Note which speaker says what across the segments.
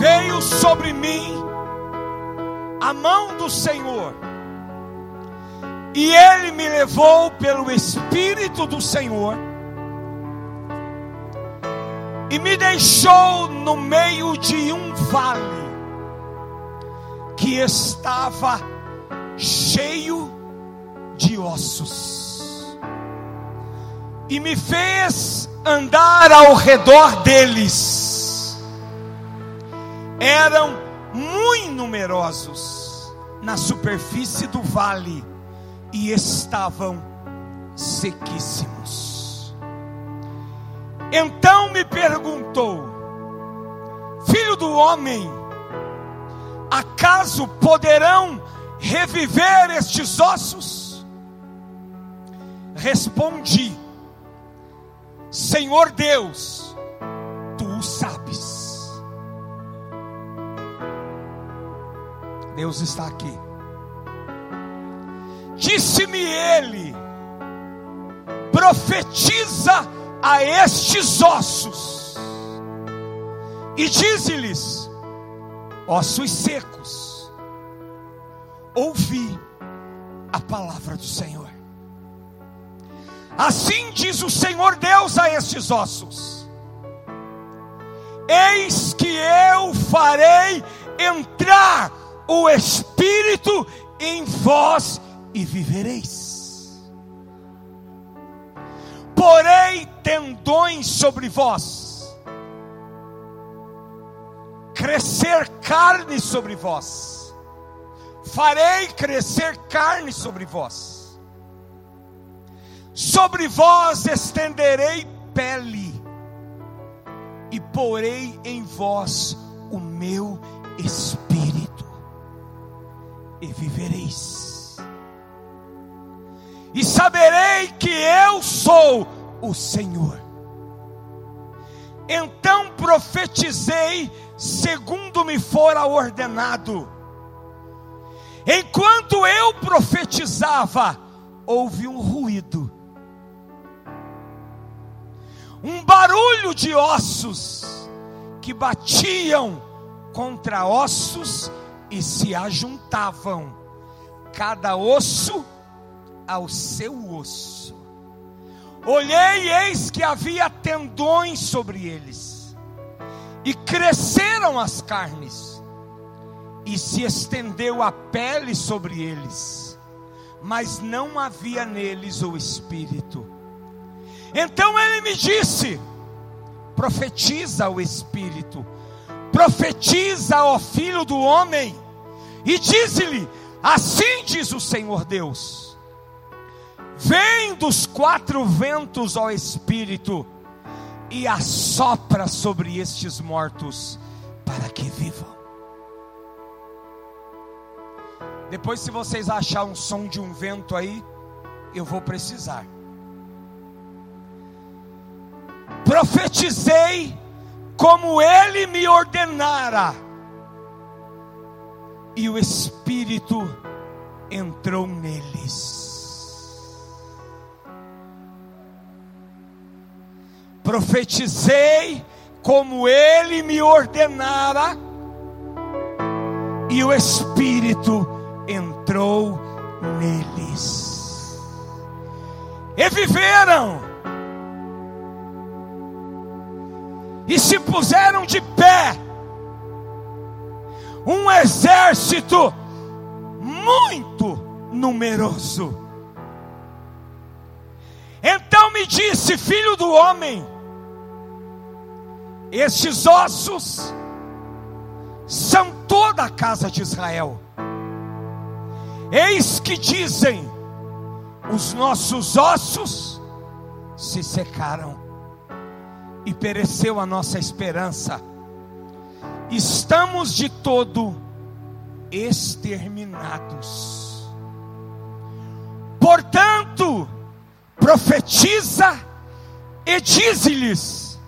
Speaker 1: veio sobre mim a mão do Senhor, e Ele me levou pelo Espírito do Senhor, e me deixou no meio de um vale, que estava cheio de ossos, e me fez andar ao redor deles. Eram muito numerosos na superfície do vale e estavam sequíssimos. Então me perguntou, filho do homem, acaso poderão reviver estes ossos? Respondi, Senhor Deus, tu o sabes. Deus está aqui. Disse-me ele: profetiza a estes ossos, e dize-lhes: ossos secos, ouvi a palavra do Senhor. Assim diz o Senhor Deus a estes ossos: Eis que eu farei entrar o Espírito em vós e vivereis. Porei tendões sobre vós, crescer carne sobre vós, farei crescer carne sobre vós, sobre vós estenderei pele, e porei em vós o meu espírito e vivereis. E saberei que eu sou o Senhor. Então profetizei segundo me fora ordenado. Enquanto eu profetizava, houve um ruído, um barulho de ossos que batiam contra ossos e se ajuntavam, cada osso ao seu osso. Olhei e eis que havia tendões sobre eles, e cresceram as carnes, e se estendeu a pele sobre eles, mas não havia neles o espírito. Então ele me disse: profetiza o espírito profetiza ao filho do homem e diz-lhe: Assim diz o Senhor Deus: Vem dos quatro ventos, ó Espírito, e assopra sobre estes mortos, para que vivam. Depois, se vocês achar um som de um vento aí, eu vou precisar. Profetizei como ele me ordenara. E o Espírito entrou neles. Profetizei como ele me ordenara, e o Espírito entrou neles. E viveram e se puseram de pé, um exército muito numeroso. Então me disse, filho do homem, estes ossos são toda a casa de Israel. Eis que dizem: os nossos ossos se secaram e pereceu a nossa esperança. Estamos de todo exterminados. Portanto, profetiza e dize-lhes: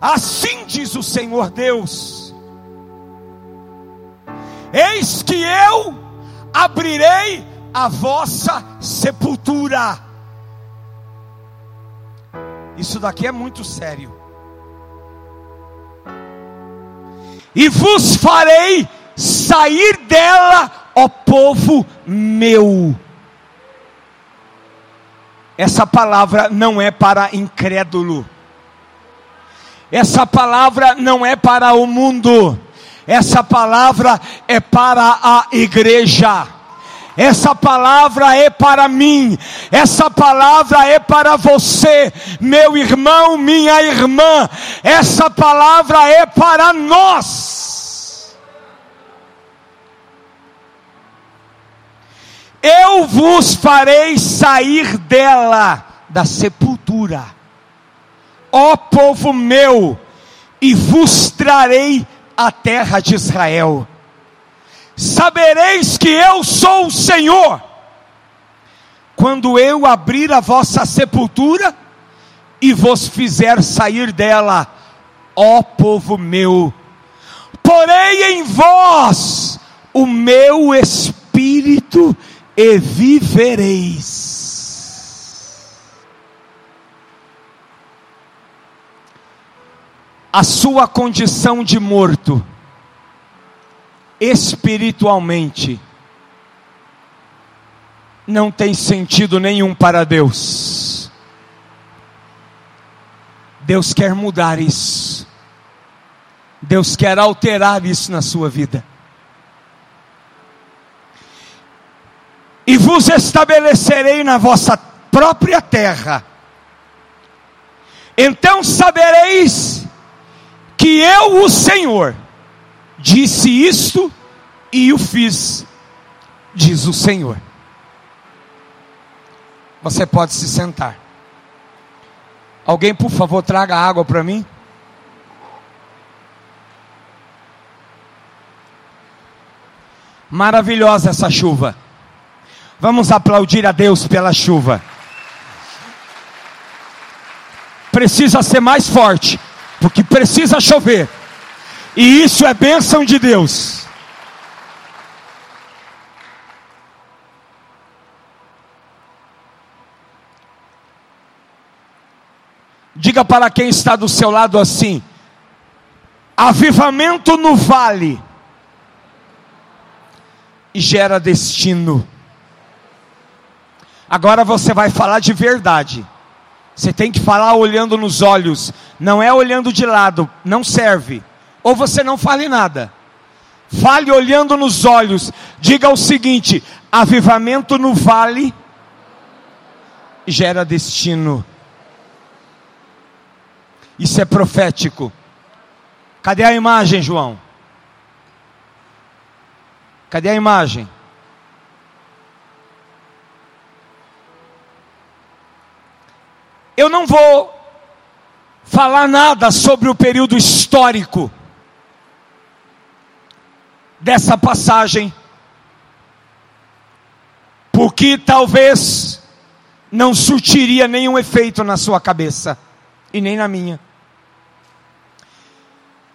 Speaker 1: Assim diz o Senhor Deus: Eis que eu abrirei a vossa sepultura. Isso daqui é muito sério. E vos farei sair dela, ó povo meu. Essa palavra não é para incrédulo. Essa palavra não é para o mundo. Essa palavra é para a igreja. Essa palavra é para mim, essa palavra é para você, meu irmão, minha irmã, essa palavra é para nós. Eu vos farei sair dela, da sepultura, ó povo meu, e vos trarei a terra de Israel sabereis que eu sou o Senhor, quando eu abrir a vossa sepultura e vos fizer sair dela, ó povo meu, porei em vós o meu espírito e vivereis. A sua condição de morto espiritualmente não tem sentido nenhum para Deus. Deus quer mudar isso. Deus quer alterar isso na sua vida. E vos estabelecerei na vossa própria terra. Então sabereis que eu, o Senhor, disse isto e o fiz, diz o Senhor. Você pode se sentar. Alguém, por favor, traga água para mim. Maravilhosa essa chuva. Vamos aplaudir a Deus pela chuva. Precisa ser mais forte, porque precisa chover. E isso é bênção de Deus. Diga para quem está do seu lado assim: avivamento no vale gera destino. Agora você vai falar de verdade. Você tem que falar olhando nos olhos, não é olhando de lado, não serve ou você não fale nada. Fale olhando nos olhos. Diga o seguinte: avivamento no vale gera destino. Isso é profético. Cadê a imagem, João? Cadê a imagem? Eu não vou falar nada sobre o período histórico dessa passagem, porque talvez não surtiria nenhum efeito na sua cabeça e nem na minha.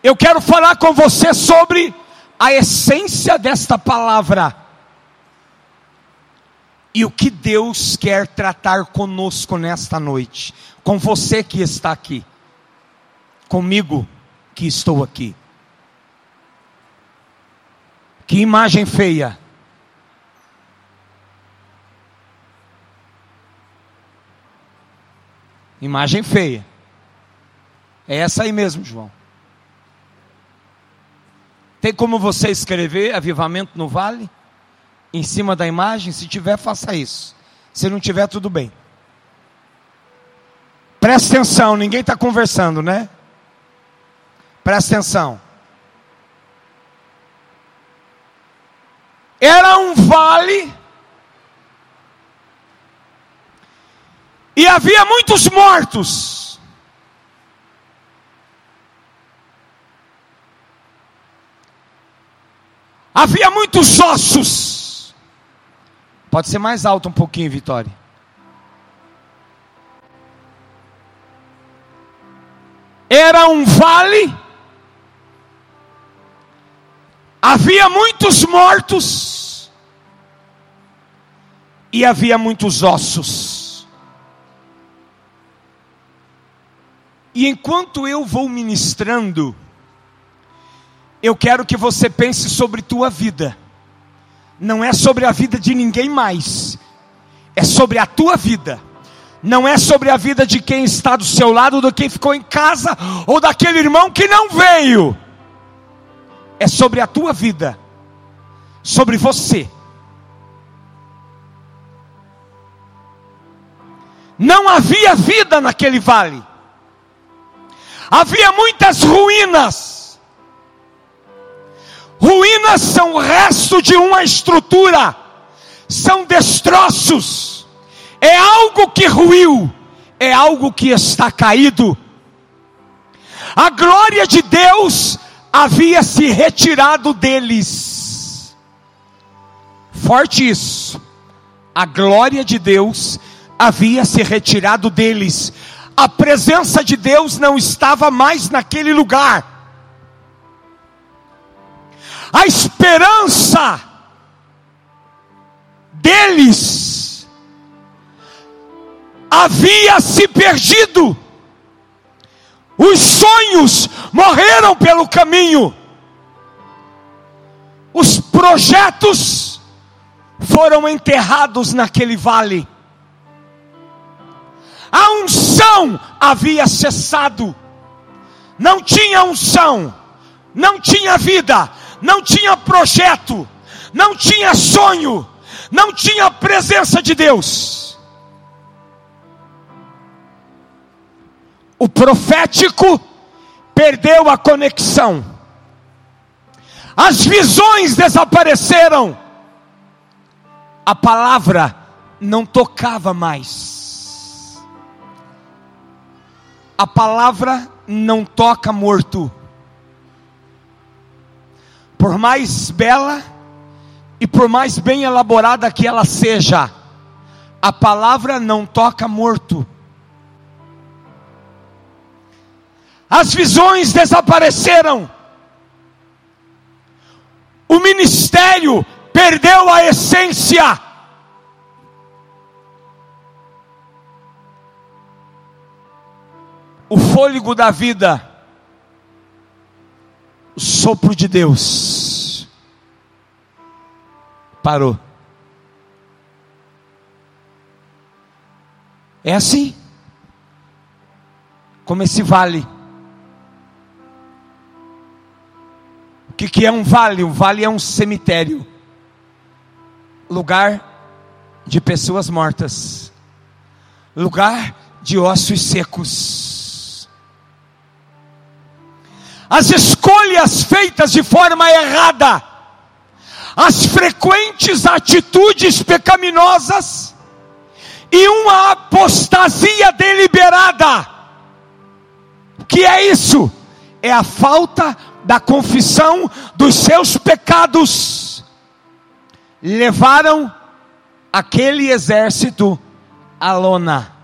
Speaker 1: Eu quero falar com você sobre a essência desta palavra e o que Deus quer tratar conosco nesta noite, com você que está aqui, comigo que estou aqui. Que imagem feia. Imagem feia. É essa aí mesmo, João. Tem como você escrever avivamento no vale? Em cima da imagem? Se tiver, faça isso. Se não tiver, tudo bem. Presta atenção, ninguém está conversando, né? Presta atenção. Era um vale, e havia muitos mortos. Havia muitos ossos. Pode ser mais alto um pouquinho, Vitória. Era um vale Havia muitos mortos e havia muitos ossos. E enquanto eu vou ministrando, eu quero que você pense sobre tua vida. Não é sobre a vida de ninguém mais. É sobre a tua vida. Não é sobre a vida de quem está do seu lado, de quem ficou em casa, ou daquele irmão que não veio. É sobre a tua vida. Sobre você. Não havia vida naquele vale. Havia muitas ruínas. Ruínas são o resto de uma estrutura, são destroços. É algo que ruiu, é algo que está caído. A glória de Deus havia se retirado deles. Forte isso. A glória de Deus havia se retirado deles. A presença de Deus não estava mais naquele lugar. A esperança deles havia se perdido. Os sonhos morreram pelo caminho. Os projetos foram enterrados naquele vale a unção havia cessado, não tinha unção, não tinha vida, não tinha projeto, não tinha sonho, não tinha presença de Deus. O profético perdeu a conexão, as visões desapareceram, a palavra não tocava mais a palavra não toca morto. Por mais bela e por mais bem elaborada que ela seja, a palavra não toca morto. As visões desapareceram. O ministério perdeu a essência. o fôlego da vida, o sopro de Deus, parou. É assim, como esse vale. Que, que é um vale? Um vale é um cemitério lugar de pessoas mortas, lugar de ossos secos as escolhas feitas de forma errada, as frequentes atitudes pecaminosas e uma apostasia deliberada. O que é isso? É a falta da confissão dos seus pecados. Levaram aquele exército à lona.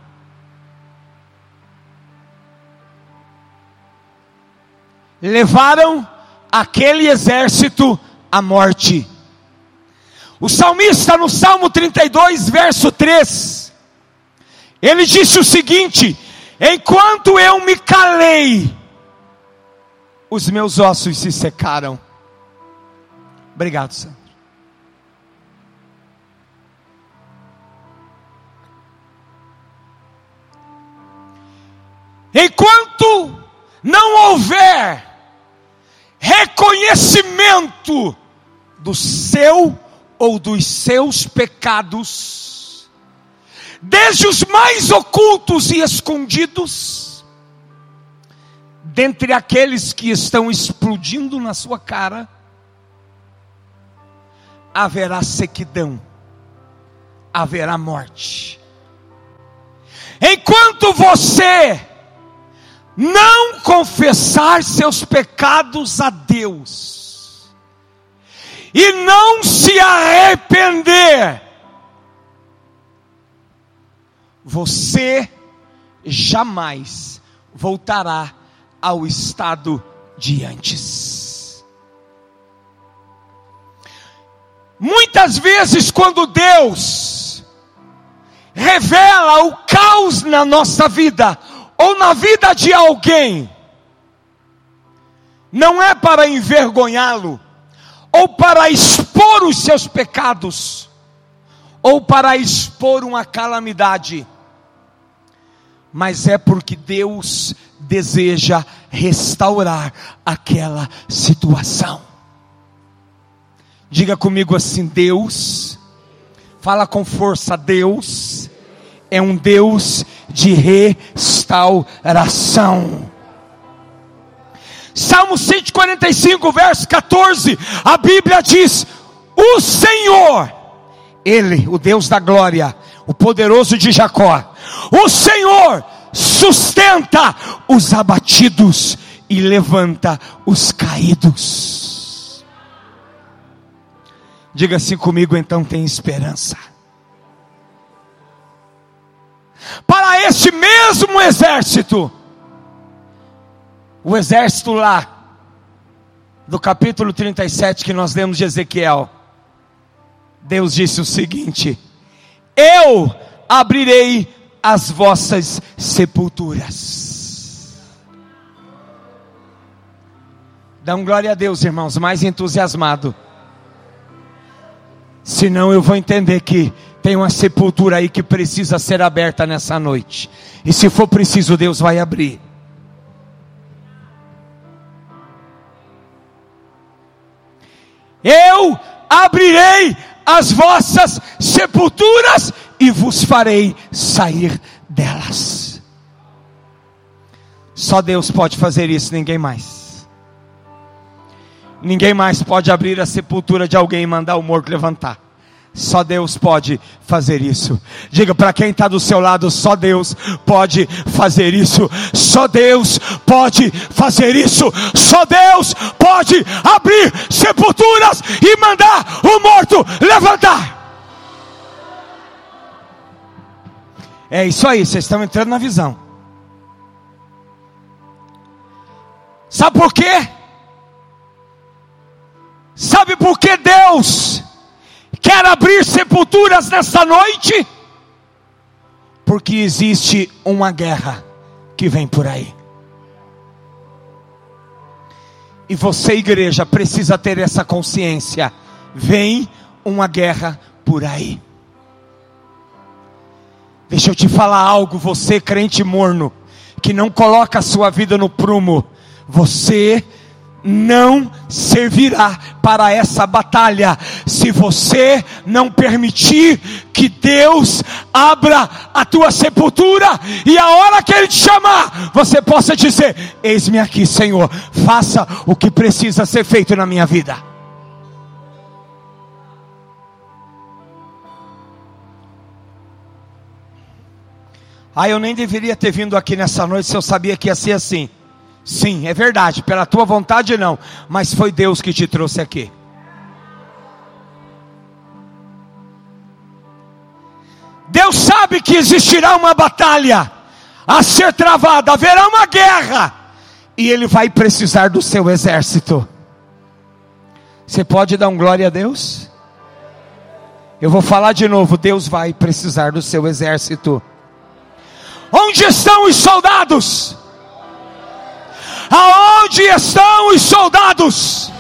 Speaker 1: levaram aquele exército à morte. O salmista, no Salmo 32, verso 3, ele disse o seguinte: Enquanto eu me calei, os meus ossos se secaram. Obrigado, Sandro. Enquanto não houver reconhecimento do seu ou dos seus pecados, desde os mais ocultos e escondidos, dentre aqueles que estão explodindo na sua cara, haverá sequidão, haverá morte. Enquanto você não confessar seus pecados a Deus e não se arrepender, você jamais voltará ao estado de antes. Muitas vezes, quando Deus revela o caos na nossa vida, ou na vida de alguém, não é para envergonhá-lo, ou para expor os seus pecados, ou para expor uma calamidade, mas é porque Deus deseja restaurar aquela situação. Diga comigo assim: Deus, fala com força, Deus é um Deus de restauração. Salmo 145, verso 14, a Bíblia diz: O Senhor, Ele, o Deus da glória, o poderoso de Jacó, o Senhor sustenta os abatidos e levanta os caídos. Diga assim comigo, então tem esperança. Para este mesmo exército, o exército lá, do capítulo 37 que nós lemos de Ezequiel, Deus disse o seguinte: Eu abrirei as vossas sepulturas. Dão glória a Deus, irmãos, mais entusiasmado. Senão eu vou entender que tem uma sepultura aí que precisa ser aberta nessa noite. E se for preciso, Deus vai abrir. Eu abrirei as vossas sepulturas e vos farei sair delas. Só Deus pode fazer isso, ninguém mais. Ninguém mais pode abrir a sepultura de alguém e mandar o morto levantar. Só Deus pode fazer isso. Diga para quem está do seu lado: só Deus pode fazer isso. Só Deus pode fazer isso. Só Deus pode abrir sepulturas e mandar o morto levantar. É isso aí, vocês estão entrando na visão. Sabe por quê? Sabe por que Deus quer abrir sepulturas nesta noite? Porque existe uma guerra que vem por aí. E você, igreja, precisa ter essa consciência. Vem uma guerra por aí. Deixa eu te falar algo, você crente morno, que não coloca a sua vida no prumo. Você não servirá para essa batalha se você não permitir que Deus abra a tua sepultura e a hora que Ele te chamar, você possa dizer: Eis-me aqui, Senhor, faça o que precisa ser feito na minha vida. Ah, eu nem deveria ter vindo aqui nessa noite se eu sabia que ia ser assim. Sim, é verdade, pela tua vontade não, mas foi Deus que te trouxe aqui. Deus sabe que existirá uma batalha a ser travada, haverá uma guerra, e Ele vai precisar do seu exército. Você pode dar um glória a Deus? Eu vou falar de novo: Deus vai precisar do seu exército. Onde estão os soldados? Aonde estão os soldados?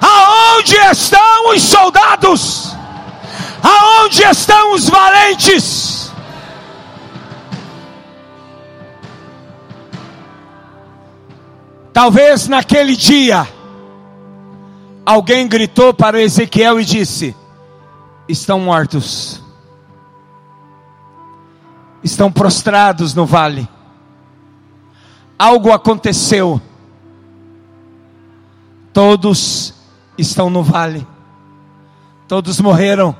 Speaker 1: Aonde estão os soldados? Aonde estão os valentes? Talvez naquele dia, alguém gritou para Ezequiel e disse: Estão mortos, estão prostrados no vale algo aconteceu. Todos estão no vale, todos morreram,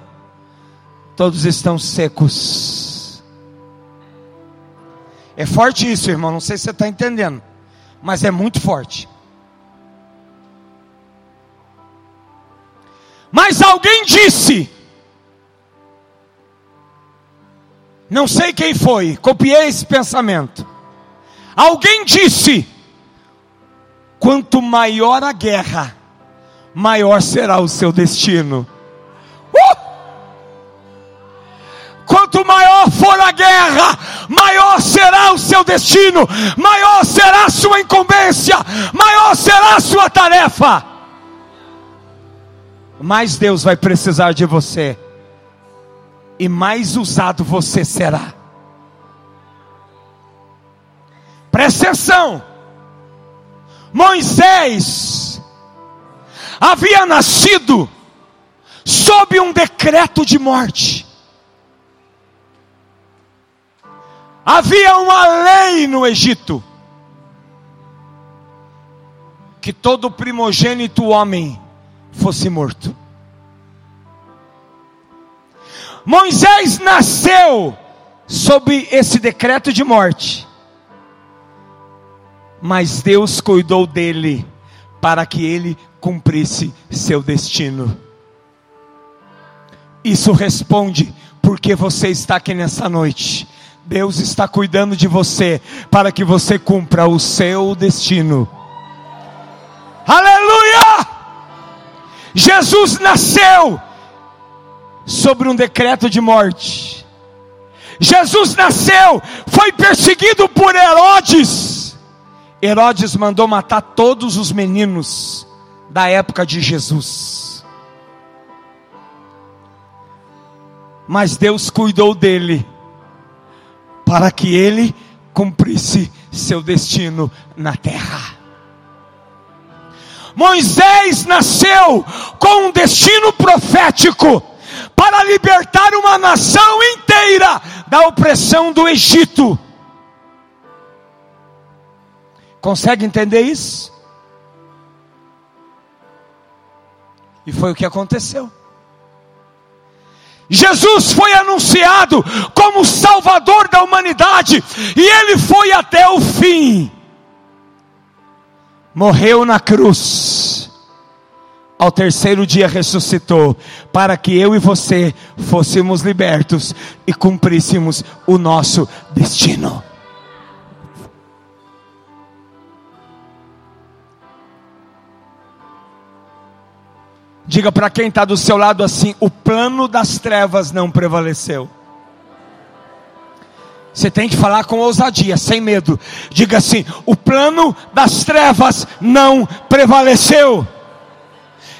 Speaker 1: todos estão secos. É forte isso, irmão. Não sei se você está entendendo, mas é muito forte. Mas alguém disse, não sei quem foi, copiei esse pensamento. Alguém disse: quanto maior a guerra, maior será o seu destino. Uh! Quanto maior for a guerra, maior será o seu destino, maior será a sua incumbência, maior será a sua tarefa. Mais Deus vai precisar de você, e mais usado você será. Presta atenção, Moisés havia nascido sob um decreto de morte. Havia uma lei no Egito que todo primogênito homem fosse morto. Moisés nasceu sob esse decreto de morte, mas Deus cuidou dele para que ele cumprisse seu destino. Isso responde porque você está aqui nessa noite. Deus está cuidando de você para que você cumpra o seu destino. Aleluia! Jesus nasceu sobre um decreto de morte. Jesus nasceu, foi perseguido por Herodes. Herodes mandou matar todos os meninos da época de Jesus. Mas Deus cuidou dele para que ele cumprisse seu destino na terra. Moisés nasceu com um destino profético para libertar uma nação inteira da opressão do Egito. Consegue entender isso? E foi o que aconteceu. Jesus foi anunciado como Salvador da humanidade, e ele foi até o fim. Morreu na cruz, ao terceiro dia ressuscitou, para que eu e você fôssemos libertos e cumpríssemos o nosso destino. Diga para quem está do seu lado assim: o plano das trevas não prevaleceu. Você tem que falar com ousadia, sem medo. Diga assim: o plano das trevas não prevaleceu.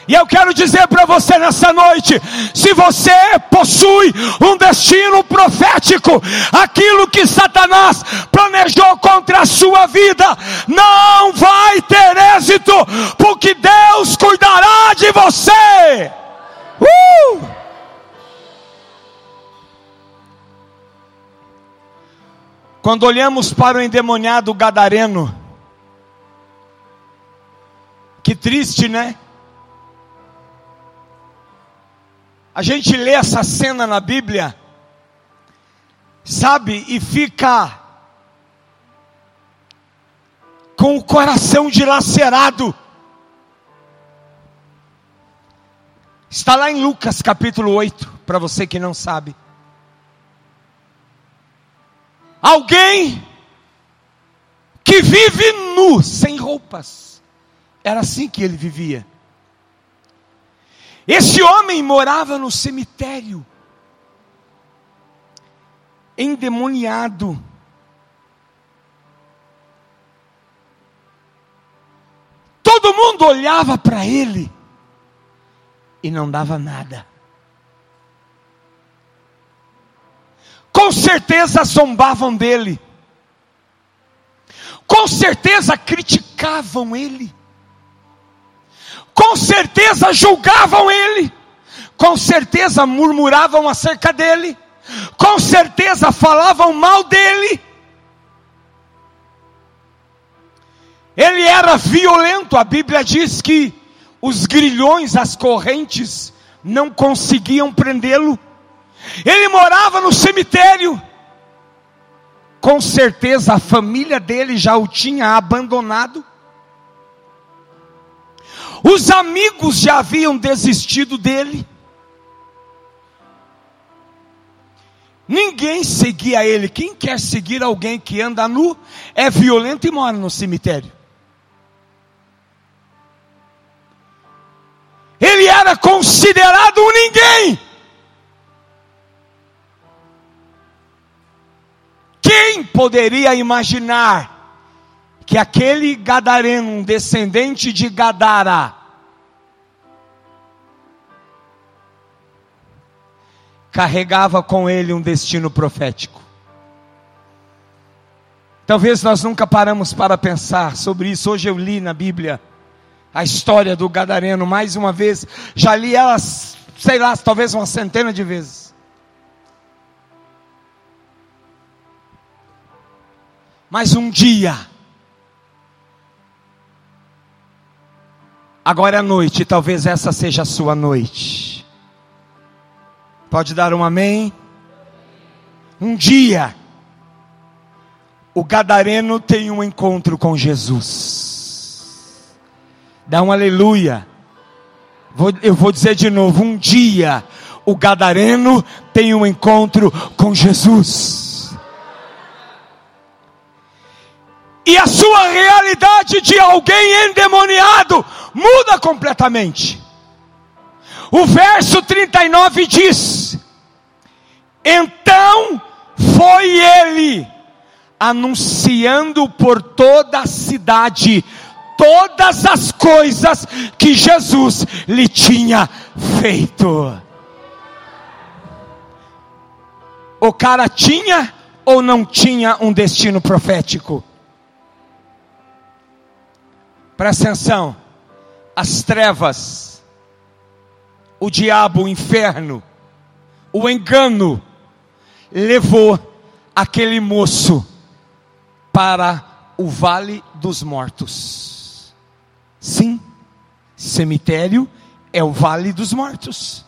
Speaker 1: E eu quero dizer para você nessa noite: se você possui um destino profético, aquilo que Satanás planejou contra a sua vida não vai ter êxito, porque Deus cuidará de você. Uh! Quando olhamos para o endemoniado gadareno, que triste, né? A gente lê essa cena na Bíblia, sabe, e fica com o coração dilacerado. Está lá em Lucas capítulo 8, para você que não sabe. Alguém que vive nu, sem roupas. Era assim que ele vivia. Esse homem morava no cemitério, endemoniado. Todo mundo olhava para ele e não dava nada. Com certeza zombavam dele, com certeza criticavam ele com certeza julgavam ele, com certeza murmuravam acerca dele, com certeza falavam mal dele. Ele era violento, a Bíblia diz que os grilhões, as correntes, não conseguiam prendê-lo. Ele morava no cemitério. Com certeza a família dele já o tinha abandonado. Os amigos já haviam desistido dele. Ninguém seguia ele. Quem quer seguir alguém que anda nu é violento e mora no cemitério. Ele era considerado um ninguém. Quem poderia imaginar que aquele gadareno, um descendente de Gadara, carregava com ele um destino profético. Talvez nós nunca paramos para pensar sobre isso. Hoje eu li na Bíblia a história do Gadareno mais uma vez. Já li ela, sei lá, talvez uma centena de vezes. Mas um dia, agora é noite, talvez essa seja a sua noite. Pode dar um amém? Um dia, o gadareno tem um encontro com Jesus. Dá um aleluia. Vou, eu vou dizer de novo: um dia, o gadareno tem um encontro com Jesus. E a sua realidade de alguém endemoniado muda completamente. O verso 39 diz: Então foi ele anunciando por toda a cidade todas as coisas que Jesus lhe tinha feito. O cara tinha ou não tinha um destino profético? Presta atenção, as trevas, o diabo, o inferno, o engano, levou aquele moço para o vale dos mortos. Sim, cemitério é o vale dos mortos.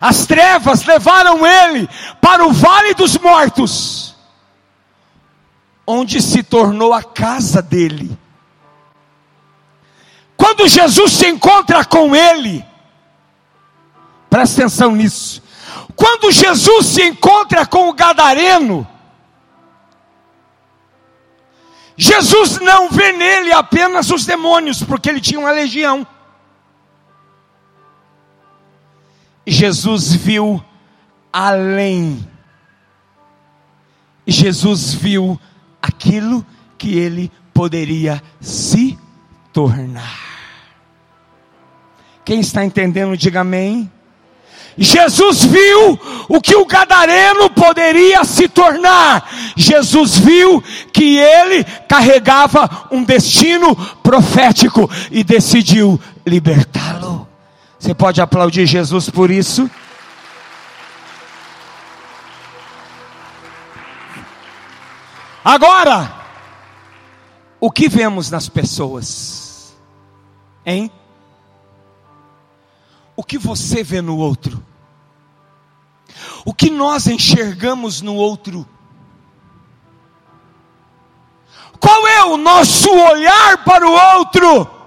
Speaker 1: As trevas levaram ele para o vale dos mortos, onde se tornou a casa dele. Quando Jesus se encontra com ele, presta atenção nisso. Quando Jesus se encontra com o gadareno, Jesus não vê nele apenas os demônios, porque ele tinha uma legião. Jesus viu além. Jesus viu aquilo que ele poderia se tornar. Quem está entendendo, diga amém. Jesus viu o que o gadareno poderia se tornar. Jesus viu que ele carregava um destino profético e decidiu libertá-lo. Você pode aplaudir Jesus por isso? Agora, o que vemos nas pessoas? Hein? O que você vê no outro, o que nós enxergamos no outro. Qual é o nosso olhar para o outro?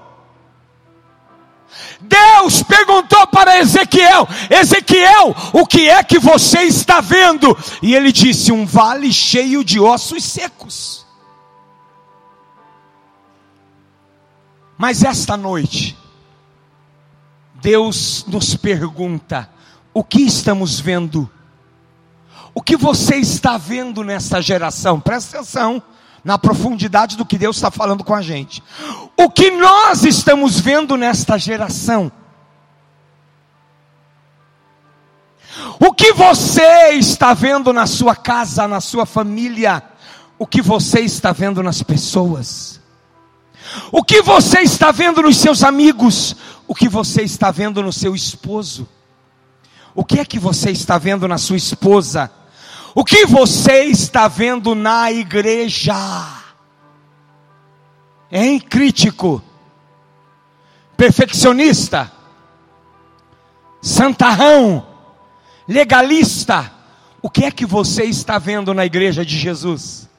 Speaker 1: Deus perguntou para Ezequiel: Ezequiel, o que é que você está vendo? E ele disse: Um vale cheio de ossos secos. Mas esta noite, Deus nos pergunta: o que estamos vendo? O que você está vendo nessa geração? Presta atenção na profundidade do que Deus está falando com a gente. O que nós estamos vendo nesta geração? O que você está vendo na sua casa, na sua família? O que você está vendo nas pessoas? O que você está vendo nos seus amigos? O que você está vendo no seu esposo? O que é que você está vendo na sua esposa? O que você está vendo na igreja? Hein, crítico? Perfeccionista? Santarrão? Legalista? O que é que você está vendo na igreja de Jesus?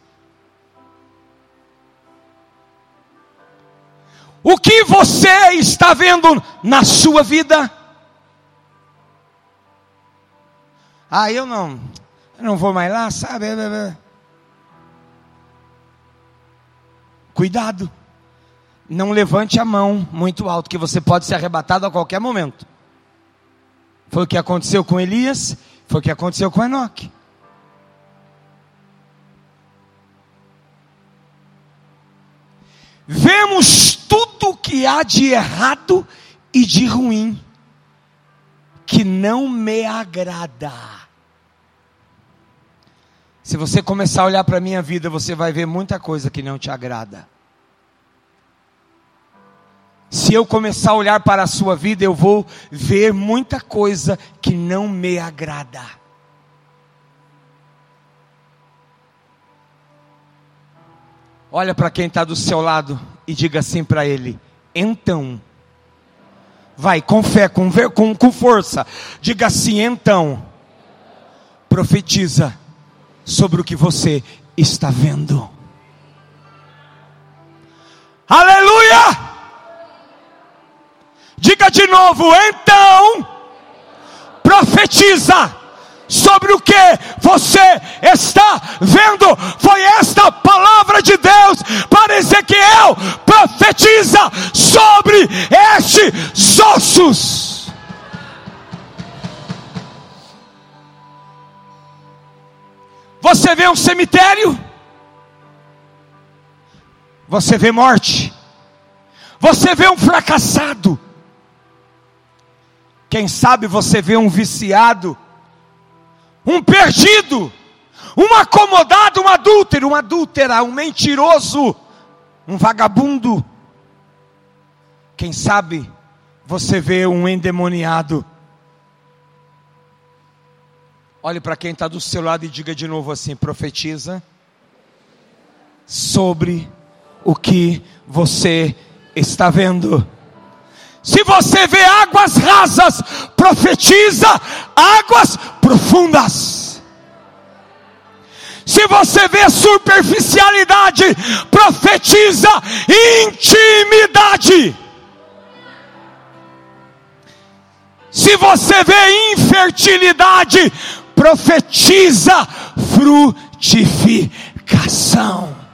Speaker 1: O que você está vendo na sua vida? Ah, eu não, eu não vou mais lá, sabe? Cuidado, não levante a mão muito alto, que você pode ser arrebatado a qualquer momento. Foi o que aconteceu com Elias, foi o que aconteceu com Enoque. Vemos tudo tudo o que há de errado e de ruim, que não me agrada. Se você começar a olhar para a minha vida, você vai ver muita coisa que não te agrada. Se eu começar a olhar para a sua vida, eu vou ver muita coisa que não me agrada. Olha para quem está do seu lado e diga assim para ele: então, vai com fé, com, com, com força, diga assim: então, profetiza sobre o que você está vendo. Aleluia! Diga de novo, então, profetiza sobre o que você está vendo. Foi esta palavra de Deus para Ezequiel: profetiza sobre estes ossos. Você vê um cemitério, você vê morte, você vê um fracassado, quem sabe você vê um viciado, um perdido, um acomodado, um adúltero, uma adúltera, um mentiroso, um vagabundo. Quem sabe você vê um endemoniado. Olhe para quem está do seu lado e diga de novo assim: profetiza sobre o que você está vendo. Se você vê águas rasas, profetiza águas profundas. Se você vê superficialidade, profetiza intimidade. Se você vê infertilidade, profetiza frutificação.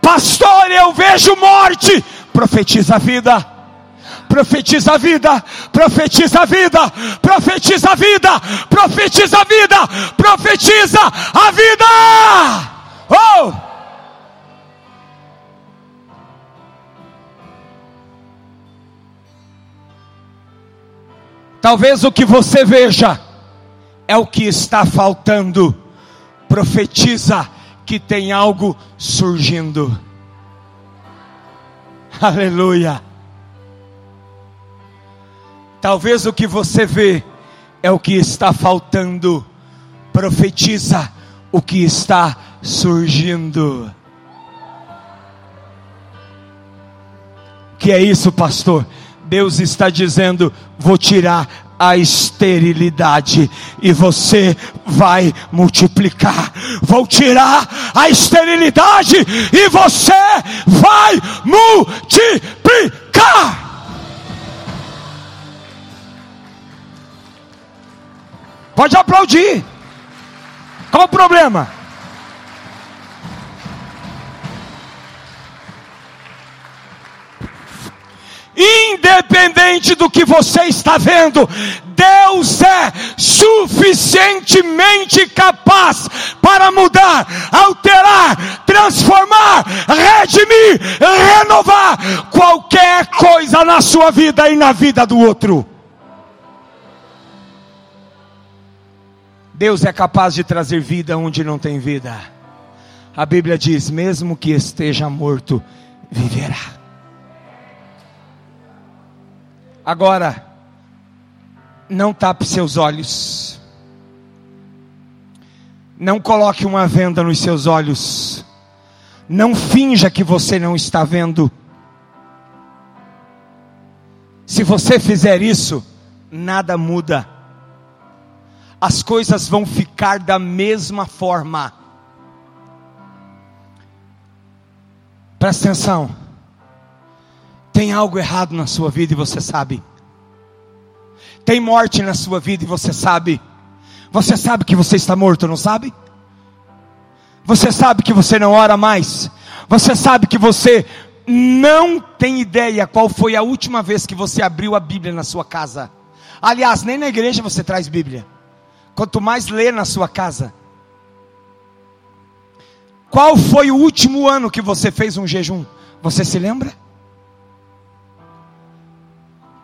Speaker 1: Pastor, eu vejo morte. Profetiza a vida. Profetiza a vida, profetiza a vida, profetiza a vida, profetiza a vida, profetiza a vida. Oh! Talvez o que você veja é o que está faltando. Profetiza que tem algo surgindo. Aleluia. Talvez o que você vê é o que está faltando. Profetiza o que está surgindo. Que é isso, pastor? Deus está dizendo: vou tirar a esterilidade e você vai multiplicar. Vou tirar a esterilidade e você vai multiplicar. Pode aplaudir. Qual o problema? Independente do que você está vendo, Deus é suficientemente capaz para mudar, alterar, transformar, redimir, renovar qualquer coisa na sua vida e na vida do outro. Deus é capaz de trazer vida onde não tem vida. A Bíblia diz: mesmo que esteja morto, viverá. Agora, não tape seus olhos. Não coloque uma venda nos seus olhos. Não finja que você não está vendo. Se você fizer isso, nada muda. As coisas vão ficar da mesma forma. Presta atenção. Tem algo errado na sua vida e você sabe. Tem morte na sua vida e você sabe. Você sabe que você está morto, não sabe? Você sabe que você não ora mais. Você sabe que você não tem ideia qual foi a última vez que você abriu a Bíblia na sua casa. Aliás, nem na igreja você traz Bíblia. Quanto mais lê na sua casa. Qual foi o último ano que você fez um jejum? Você se lembra?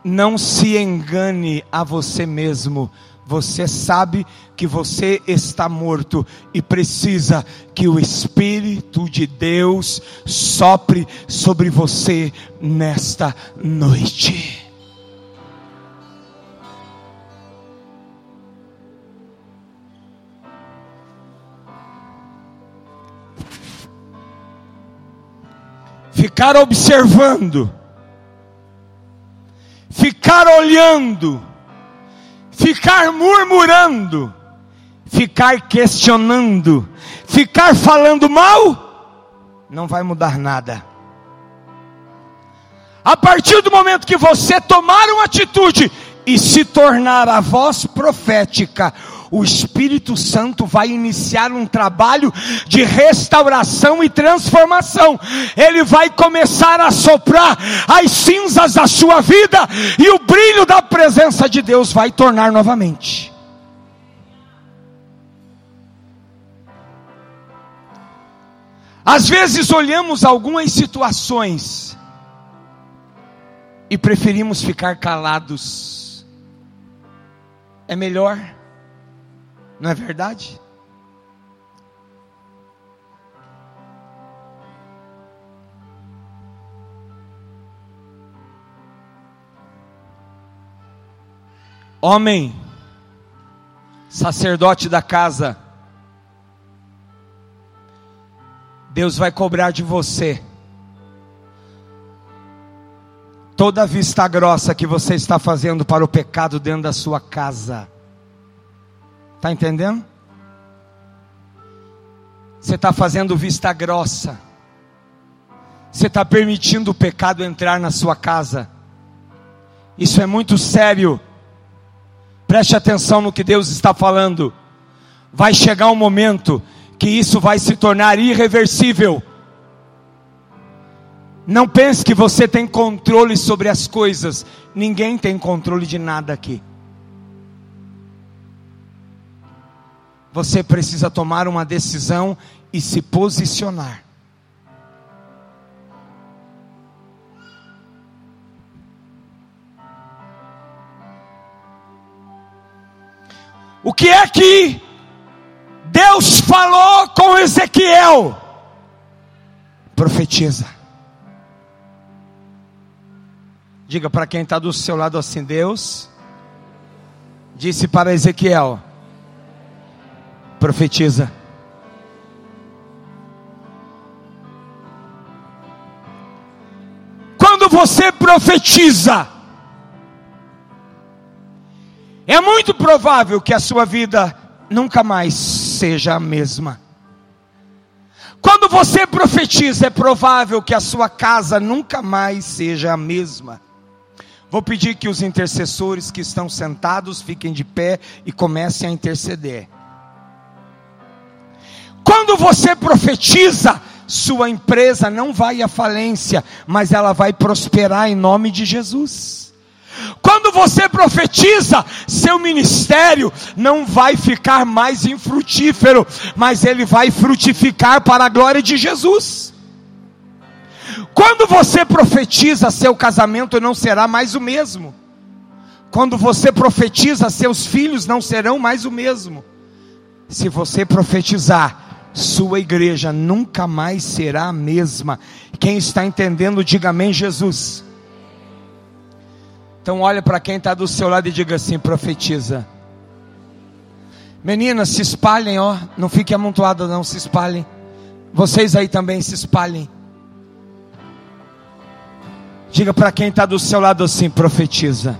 Speaker 1: Não se engane a você mesmo. Você sabe que você está morto e precisa que o Espírito de Deus sopre sobre você nesta noite. ficar observando, ficar olhando, ficar murmurando, ficar questionando, ficar falando mal, não vai mudar nada. A partir do momento que você tomar uma atitude e se tornar a voz profética, o Espírito Santo vai iniciar um trabalho de restauração e transformação. Ele vai começar a soprar as cinzas da sua vida e o brilho da presença de Deus vai tornar novamente. Às vezes olhamos algumas situações e preferimos ficar calados. É melhor não é verdade? Homem, sacerdote da casa, Deus vai cobrar de você toda a vista grossa que você está fazendo para o pecado dentro da sua casa. Está entendendo? Você está fazendo vista grossa. Você está permitindo o pecado entrar na sua casa. Isso é muito sério. Preste atenção no que Deus está falando. Vai chegar um momento que isso vai se tornar irreversível. Não pense que você tem controle sobre as coisas. Ninguém tem controle de nada aqui. Você precisa tomar uma decisão e se posicionar. O que é que Deus falou com Ezequiel? Profetiza. Diga para quem está do seu lado assim: Deus disse para Ezequiel: Profetiza. Quando você profetiza, é muito provável que a sua vida nunca mais seja a mesma. Quando você profetiza, é provável que a sua casa nunca mais seja a mesma. Vou pedir que os intercessores que estão sentados fiquem de pé e comecem a interceder. Quando você profetiza, sua empresa não vai à falência, mas ela vai prosperar em nome de Jesus. Quando você profetiza, seu ministério não vai ficar mais infrutífero, mas ele vai frutificar para a glória de Jesus. Quando você profetiza, seu casamento não será mais o mesmo. Quando você profetiza, seus filhos não serão mais o mesmo. Se você profetizar, sua igreja nunca mais será a mesma. Quem está entendendo, diga amém, Jesus. Então olha para quem está do seu lado e diga assim: profetiza. Meninas, se espalhem, ó. Não fiquem amontoadas, não, se espalhem. Vocês aí também se espalhem. Diga para quem está do seu lado assim: profetiza.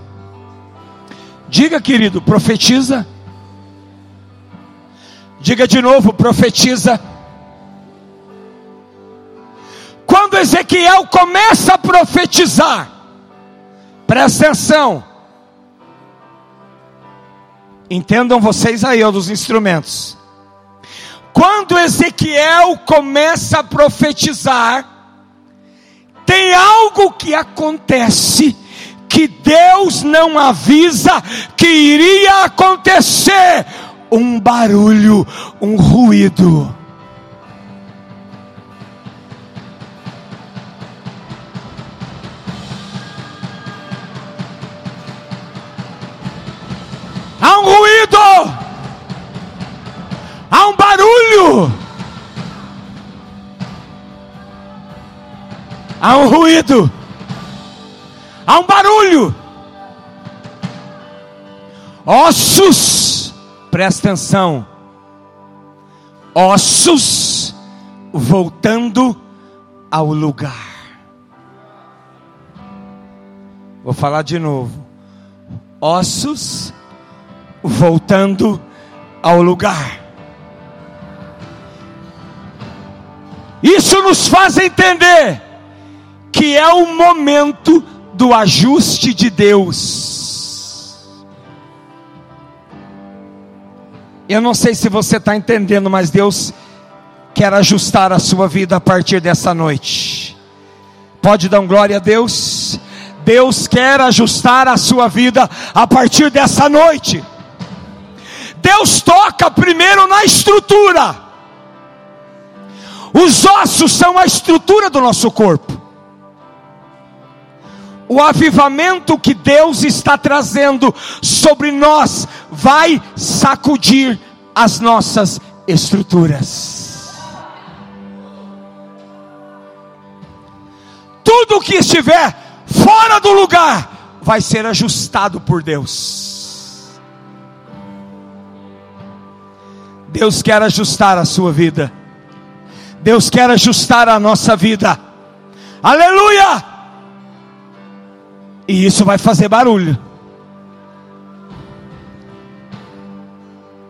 Speaker 1: Diga, querido, profetiza. Diga de novo, profetiza. Quando Ezequiel começa a profetizar, presta atenção. Entendam vocês aí, ó, dos instrumentos. Quando Ezequiel começa a profetizar, tem algo que acontece que Deus não avisa que iria acontecer um barulho, um ruído. Há um ruído, há um barulho, há um ruído, há um barulho. Ossos presta atenção. Ossos voltando ao lugar. Vou falar de novo. Ossos voltando ao lugar. Isso nos faz entender que é o momento do ajuste de Deus. Eu não sei se você está entendendo, mas Deus quer ajustar a sua vida a partir dessa noite. Pode dar um glória a Deus? Deus quer ajustar a sua vida a partir dessa noite. Deus toca primeiro na estrutura. Os ossos são a estrutura do nosso corpo. O avivamento que Deus está trazendo sobre nós vai sacudir as nossas estruturas. Tudo que estiver fora do lugar vai ser ajustado por Deus. Deus quer ajustar a sua vida. Deus quer ajustar a nossa vida. Aleluia! E isso vai fazer barulho.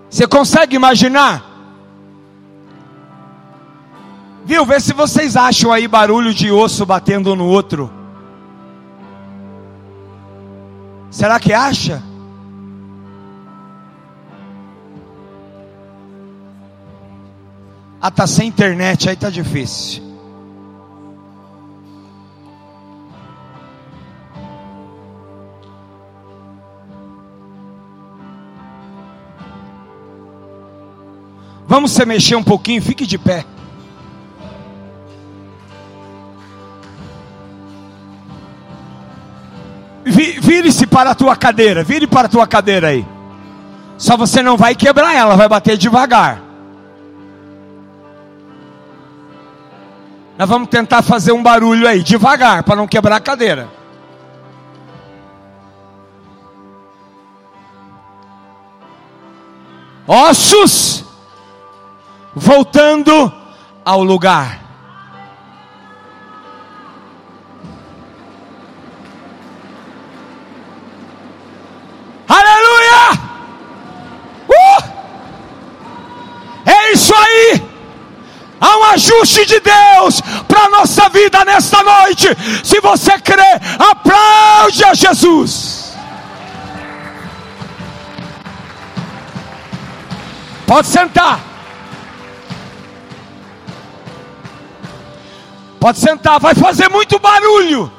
Speaker 1: Você consegue imaginar? Viu? Vê se vocês acham aí barulho de osso batendo no outro. Será que acha? Ah, tá sem internet, aí tá difícil. Vamos se mexer um pouquinho, fique de pé. Vire-se para a tua cadeira, vire para a tua cadeira aí. Só você não vai quebrar ela, vai bater devagar. Nós vamos tentar fazer um barulho aí, devagar, para não quebrar a cadeira. Ossos voltando ao lugar. Aleluia! Uh! É isso aí! Há um ajuste de Deus para a nossa vida nesta noite. Se você crê, aplaude a Jesus. Pode sentar. Pode sentar, vai fazer muito barulho.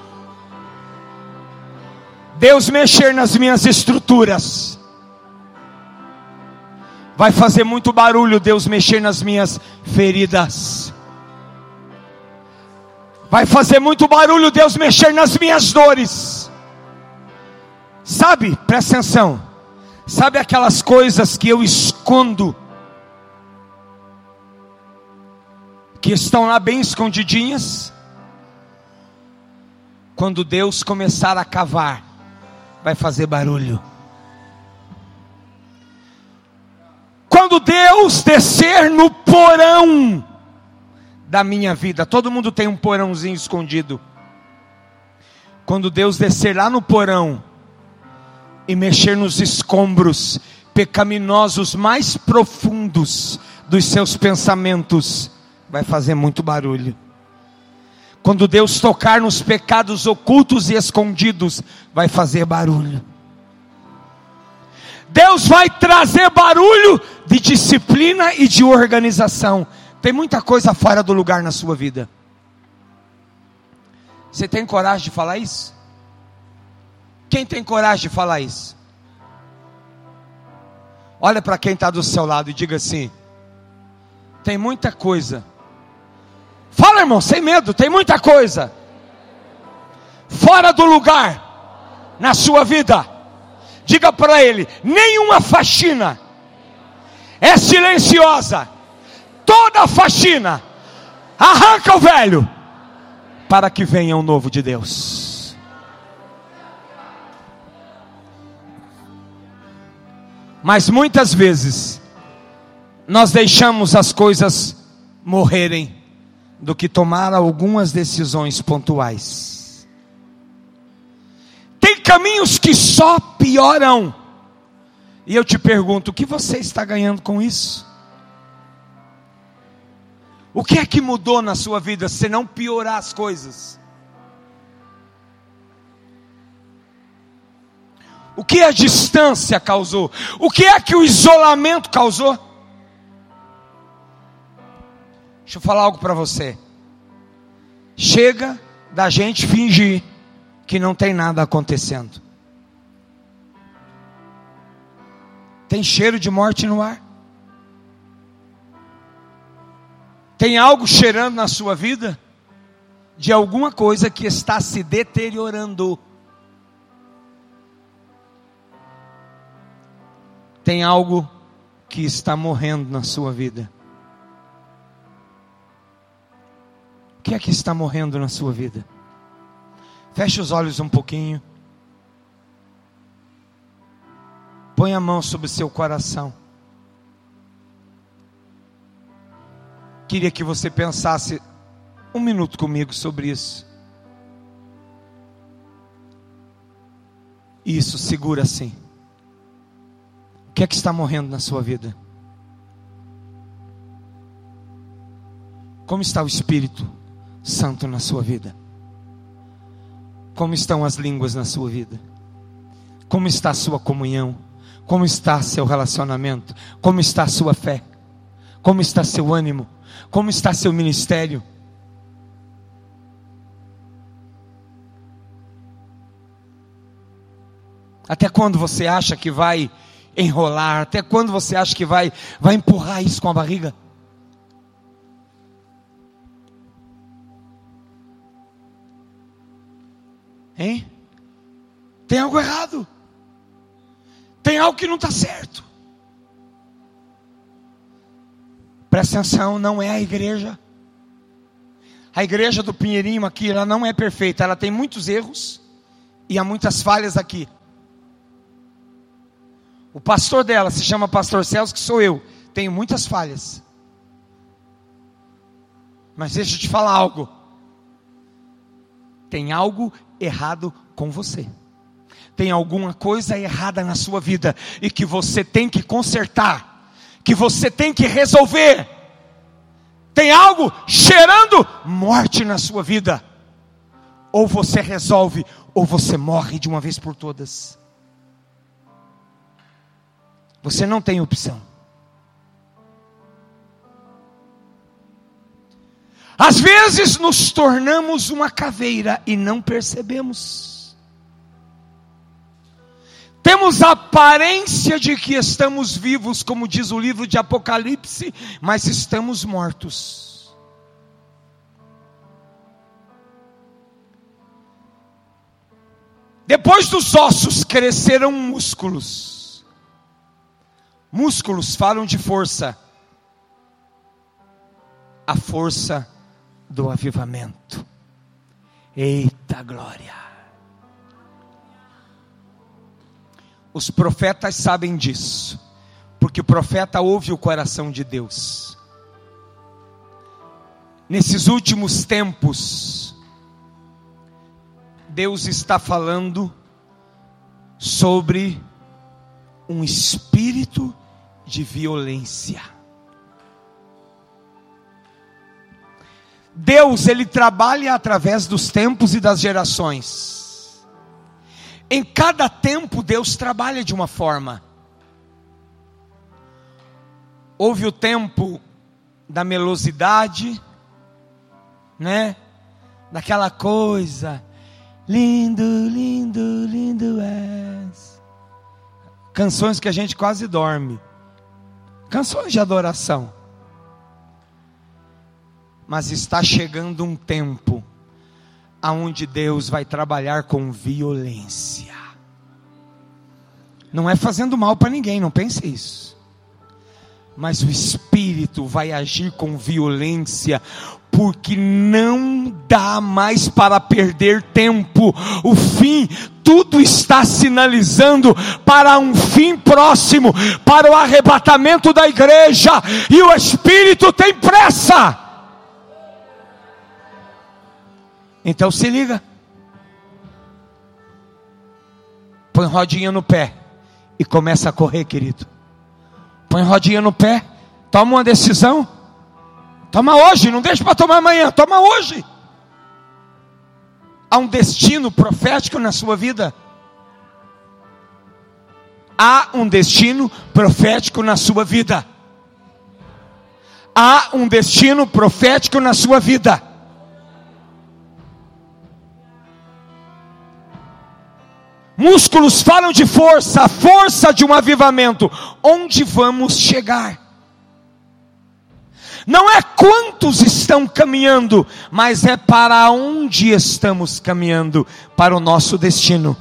Speaker 1: Deus mexer nas minhas estruturas. Vai fazer muito barulho Deus mexer nas minhas feridas. Vai fazer muito barulho Deus mexer nas minhas dores. Sabe, presta atenção. Sabe aquelas coisas que eu escondo? Que estão lá bem escondidinhas? Quando Deus começar a cavar, vai fazer barulho. Quando Deus descer no porão da minha vida, todo mundo tem um porãozinho escondido. Quando Deus descer lá no porão e mexer nos escombros pecaminosos mais profundos dos seus pensamentos, vai fazer muito barulho. Quando Deus tocar nos pecados ocultos e escondidos, vai fazer barulho. Deus vai trazer barulho de disciplina e de organização. Tem muita coisa fora do lugar na sua vida. Você tem coragem de falar isso? Quem tem coragem de falar isso? Olha para quem está do seu lado e diga assim: tem muita coisa. Fala, irmão, sem medo, tem muita coisa. Fora do lugar na sua vida Diga para ele: nenhuma faxina é silenciosa. Toda faxina arranca o velho para que venha o novo de Deus. Mas muitas vezes nós deixamos as coisas morrerem do que tomar algumas decisões pontuais. Tem caminhos que só pioram. E eu te pergunto: o que você está ganhando com isso? O que é que mudou na sua vida se não piorar as coisas? O que a distância causou? O que é que o isolamento causou? Deixa eu falar algo para você. Chega da gente fingir que não tem nada acontecendo. Tem cheiro de morte no ar? Tem algo cheirando na sua vida? De alguma coisa que está se deteriorando. Tem algo que está morrendo na sua vida. Que é que está morrendo na sua vida? Feche os olhos um pouquinho. Põe a mão sobre o seu coração. Queria que você pensasse um minuto comigo sobre isso. Isso, segura assim. O que é que está morrendo na sua vida? Como está o espírito? Santo na sua vida? Como estão as línguas na sua vida? Como está a sua comunhão? Como está seu relacionamento? Como está a sua fé? Como está seu ânimo? Como está seu ministério? Até quando você acha que vai enrolar? Até quando você acha que vai, vai empurrar isso com a barriga? Hein? Tem algo errado. Tem algo que não está certo. Presta atenção, não é a igreja. A igreja do Pinheirinho aqui, ela não é perfeita, ela tem muitos erros e há muitas falhas aqui. O pastor dela se chama Pastor Celso, que sou eu. Tenho muitas falhas. Mas deixa eu te falar algo. Tem algo errado com você. Tem alguma coisa errada na sua vida e que você tem que consertar, que você tem que resolver. Tem algo cheirando morte na sua vida. Ou você resolve, ou você morre de uma vez por todas. Você não tem opção. Às vezes nos tornamos uma caveira e não percebemos. Temos a aparência de que estamos vivos, como diz o livro de Apocalipse, mas estamos mortos. Depois dos ossos cresceram músculos. Músculos falam de força. A força do avivamento. Eita glória! Os profetas sabem disso, porque o profeta ouve o coração de Deus. Nesses últimos tempos, Deus está falando sobre um espírito de violência. Deus, ele trabalha através dos tempos e das gerações. Em cada tempo, Deus trabalha de uma forma. Houve o tempo da melosidade, né? Daquela coisa, lindo, lindo, lindo és. Canções que a gente quase dorme. Canções de adoração mas está chegando um tempo aonde Deus vai trabalhar com violência. Não é fazendo mal para ninguém, não pense isso. Mas o Espírito vai agir com violência, porque não dá mais para perder tempo. O fim, tudo está sinalizando para um fim próximo, para o arrebatamento da igreja, e o Espírito tem pressa. Então se liga. Põe rodinha no pé e começa a correr, querido. Põe rodinha no pé, toma uma decisão. Toma hoje, não deixa para tomar amanhã, toma hoje. Há um destino profético na sua vida. Há um destino profético na sua vida. Há um destino profético na sua vida. Músculos falam de força, a força de um avivamento. Onde vamos chegar? Não é quantos estão caminhando, mas é para onde estamos caminhando, para o nosso destino.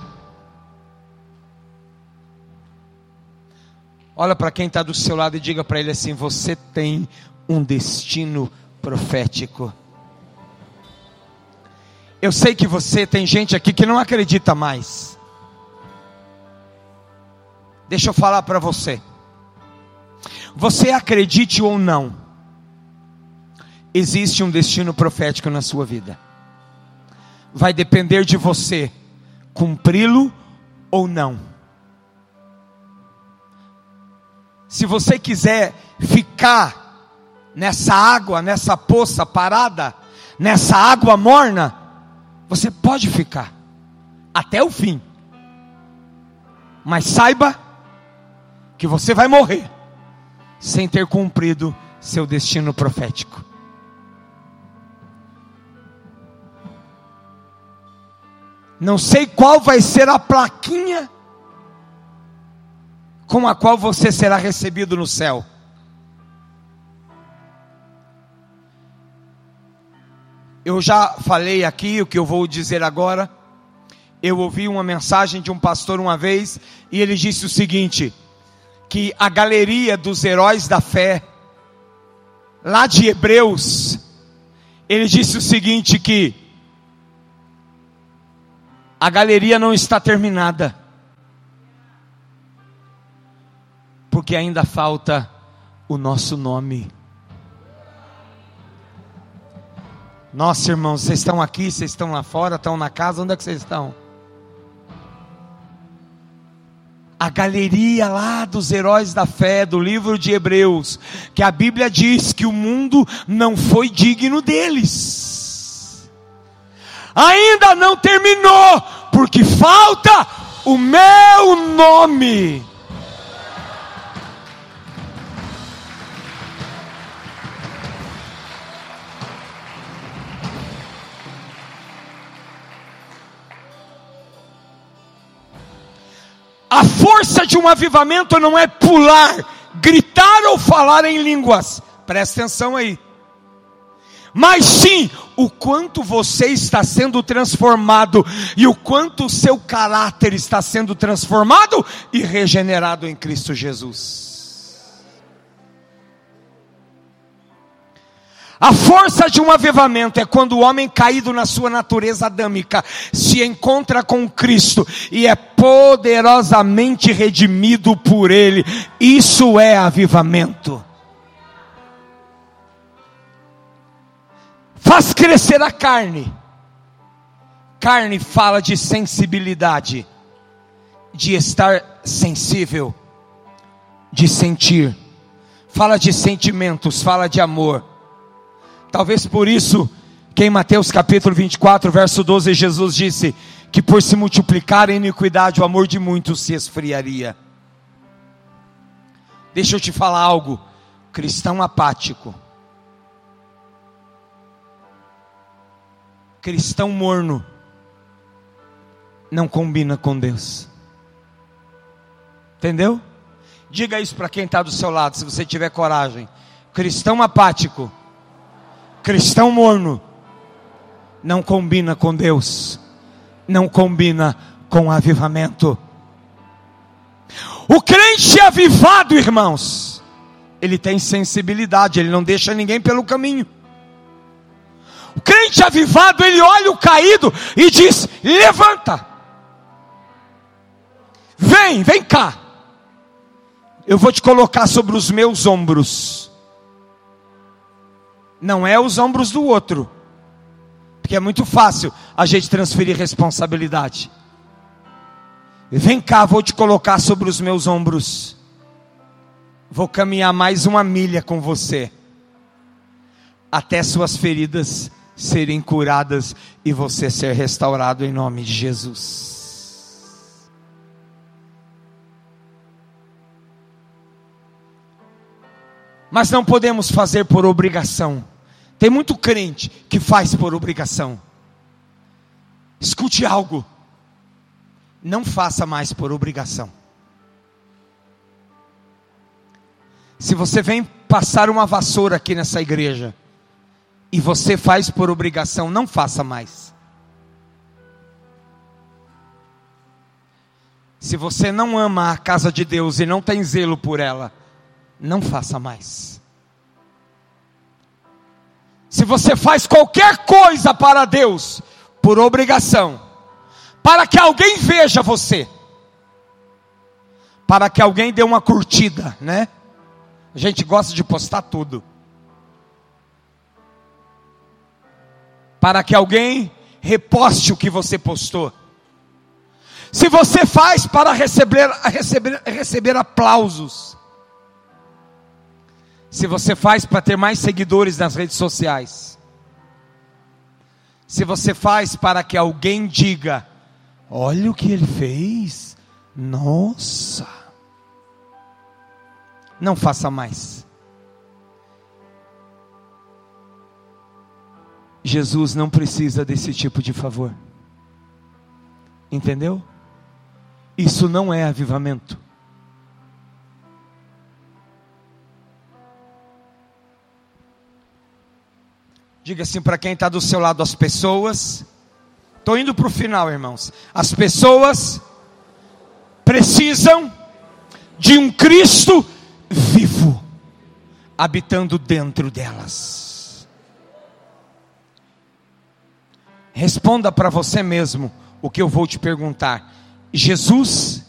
Speaker 1: Olha para quem está do seu lado e diga para ele assim: Você tem um destino profético. Eu sei que você tem gente aqui que não acredita mais. Deixa eu falar para você. Você acredite ou não, existe um destino profético na sua vida. Vai depender de você cumpri-lo ou não. Se você quiser ficar nessa água, nessa poça parada, nessa água morna, você pode ficar até o fim. Mas saiba que você vai morrer sem ter cumprido seu destino profético. Não sei qual vai ser a plaquinha com a qual você será recebido no céu. Eu já falei aqui o que eu vou dizer agora. Eu ouvi uma mensagem de um pastor uma vez e ele disse o seguinte: que a galeria dos heróis da fé, lá de Hebreus, ele disse o seguinte: que a galeria não está terminada, porque ainda falta o nosso nome. Nossa, irmãos, vocês estão aqui, vocês estão lá fora, estão na casa, onde é que vocês estão? A galeria lá dos heróis da fé, do livro de Hebreus, que a Bíblia diz que o mundo não foi digno deles. Ainda não terminou, porque falta o meu nome. A força de um avivamento não é pular, gritar ou falar em línguas. Presta atenção aí. Mas sim, o quanto você está sendo transformado e o quanto o seu caráter está sendo transformado e regenerado em Cristo Jesus. A força de um avivamento é quando o homem caído na sua natureza adâmica se encontra com Cristo e é poderosamente redimido por Ele. Isso é avivamento. Faz crescer a carne. Carne fala de sensibilidade, de estar sensível, de sentir. Fala de sentimentos, fala de amor Talvez por isso, que em Mateus capítulo 24, verso 12, Jesus disse que por se multiplicar a iniquidade, o amor de muitos se esfriaria. Deixa eu te falar algo, cristão apático, cristão morno, não combina com Deus. Entendeu? Diga isso para quem está do seu lado, se você tiver coragem. Cristão apático cristão morno não combina com Deus, não combina com avivamento. O crente avivado, irmãos, ele tem sensibilidade, ele não deixa ninguém pelo caminho. O crente avivado, ele olha o caído e diz: levanta, vem, vem cá, eu vou te colocar sobre os meus ombros. Não é os ombros do outro, porque é muito fácil a gente transferir responsabilidade. Vem cá, vou te colocar sobre os meus ombros. Vou caminhar mais uma milha com você, até suas feridas serem curadas e você ser restaurado em nome de Jesus. Mas não podemos fazer por obrigação. Tem muito crente que faz por obrigação. Escute algo. Não faça mais por obrigação. Se você vem passar uma vassoura aqui nessa igreja e você faz por obrigação, não faça mais. Se você não ama a casa de Deus e não tem zelo por ela, não faça mais. Se você faz qualquer coisa para Deus por obrigação, para que alguém veja você, para que alguém dê uma curtida, né? A gente gosta de postar tudo. Para que alguém reposte o que você postou. Se você faz para receber, receber, receber aplausos, se você faz para ter mais seguidores nas redes sociais, se você faz para que alguém diga: olha o que ele fez, nossa, não faça mais. Jesus não precisa desse tipo de favor. Entendeu? Isso não é avivamento. Diga assim para quem está do seu lado: as pessoas. Estou indo para o final, irmãos. As pessoas precisam de um Cristo vivo habitando dentro delas. Responda para você mesmo o que eu vou te perguntar. Jesus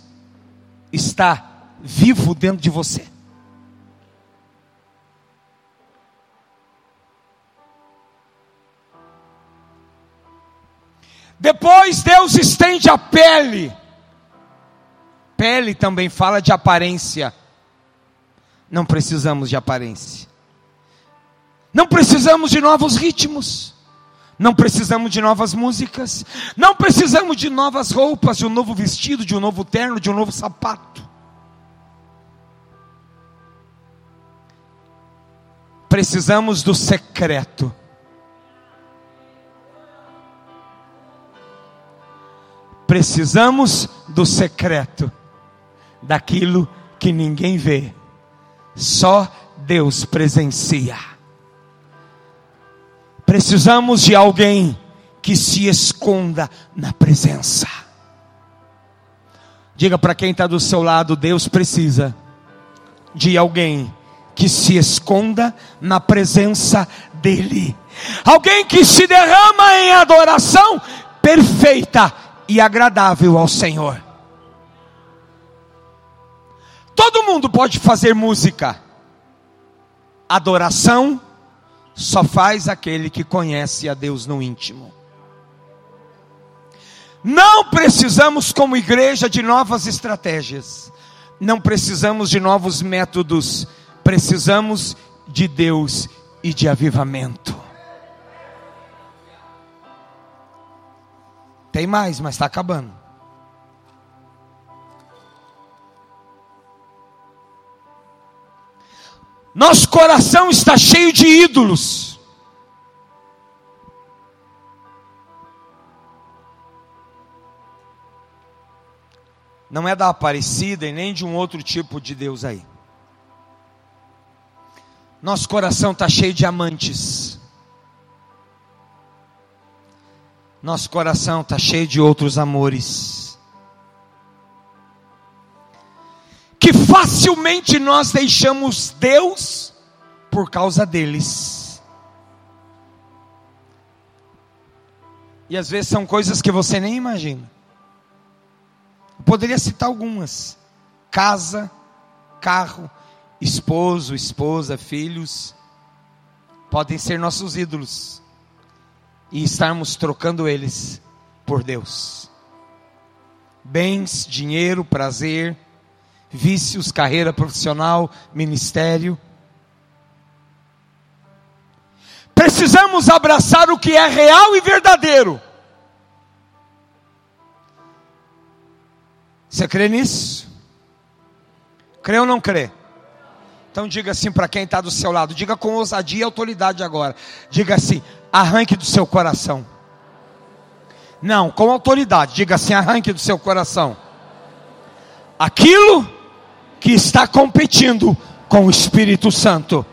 Speaker 1: está vivo dentro de você. Depois Deus estende a pele. Pele também fala de aparência. Não precisamos de aparência. Não precisamos de novos ritmos. Não precisamos de novas músicas. Não precisamos de novas roupas, de um novo vestido, de um novo terno, de um novo sapato. Precisamos do secreto. Precisamos do secreto, daquilo que ninguém vê, só Deus presencia. Precisamos de alguém que se esconda na presença. Diga para quem está do seu lado: Deus precisa de alguém que se esconda na presença dEle. Alguém que se derrama em adoração perfeita e agradável ao Senhor. Todo mundo pode fazer música. Adoração só faz aquele que conhece a Deus no íntimo. Não precisamos, como igreja, de novas estratégias. Não precisamos de novos métodos. Precisamos de Deus e de avivamento. Tem mais, mas está acabando. Nosso coração está cheio de ídolos. Não é da Aparecida e nem de um outro tipo de Deus aí. Nosso coração está cheio de amantes. Nosso coração está cheio de outros amores. que facilmente nós deixamos Deus por causa deles. E às vezes são coisas que você nem imagina. Eu poderia citar algumas: casa, carro, esposo, esposa, filhos, podem ser nossos ídolos e estarmos trocando eles por Deus. Bens, dinheiro, prazer, vícios, carreira profissional, ministério. Precisamos abraçar o que é real e verdadeiro. Você crê nisso? Crê ou não crê? Então diga assim para quem está do seu lado, diga com ousadia e autoridade agora. Diga assim: arranque do seu coração. Não, com autoridade, diga assim: arranque do seu coração. Aquilo que está competindo com o Espírito Santo.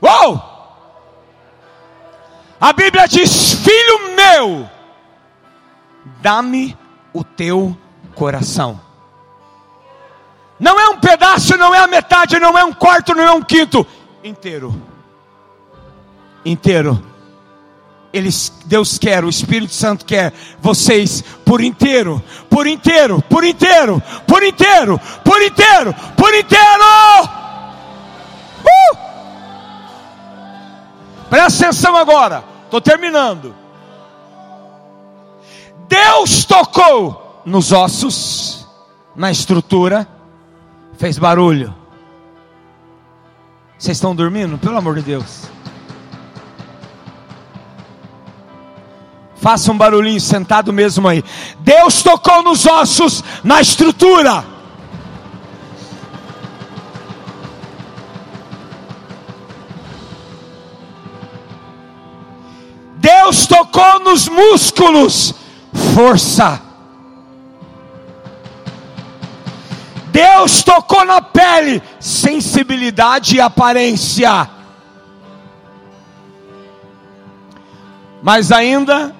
Speaker 1: Uou! A Bíblia diz: Filho meu, dá-me o teu coração. Não é um pedaço, não é a metade, não é um quarto, não é um quinto, inteiro. Inteiro. Eles, Deus quer, o Espírito Santo quer vocês por inteiro, por inteiro, por inteiro, por inteiro, por inteiro, por inteiro. Uh! Presta atenção agora, estou terminando. Deus tocou nos ossos, na estrutura, fez barulho. Vocês estão dormindo? Pelo amor de Deus. Faça um barulhinho sentado mesmo aí. Deus tocou nos ossos, na estrutura. Deus tocou nos músculos, força. Deus tocou na pele, sensibilidade e aparência. Mas ainda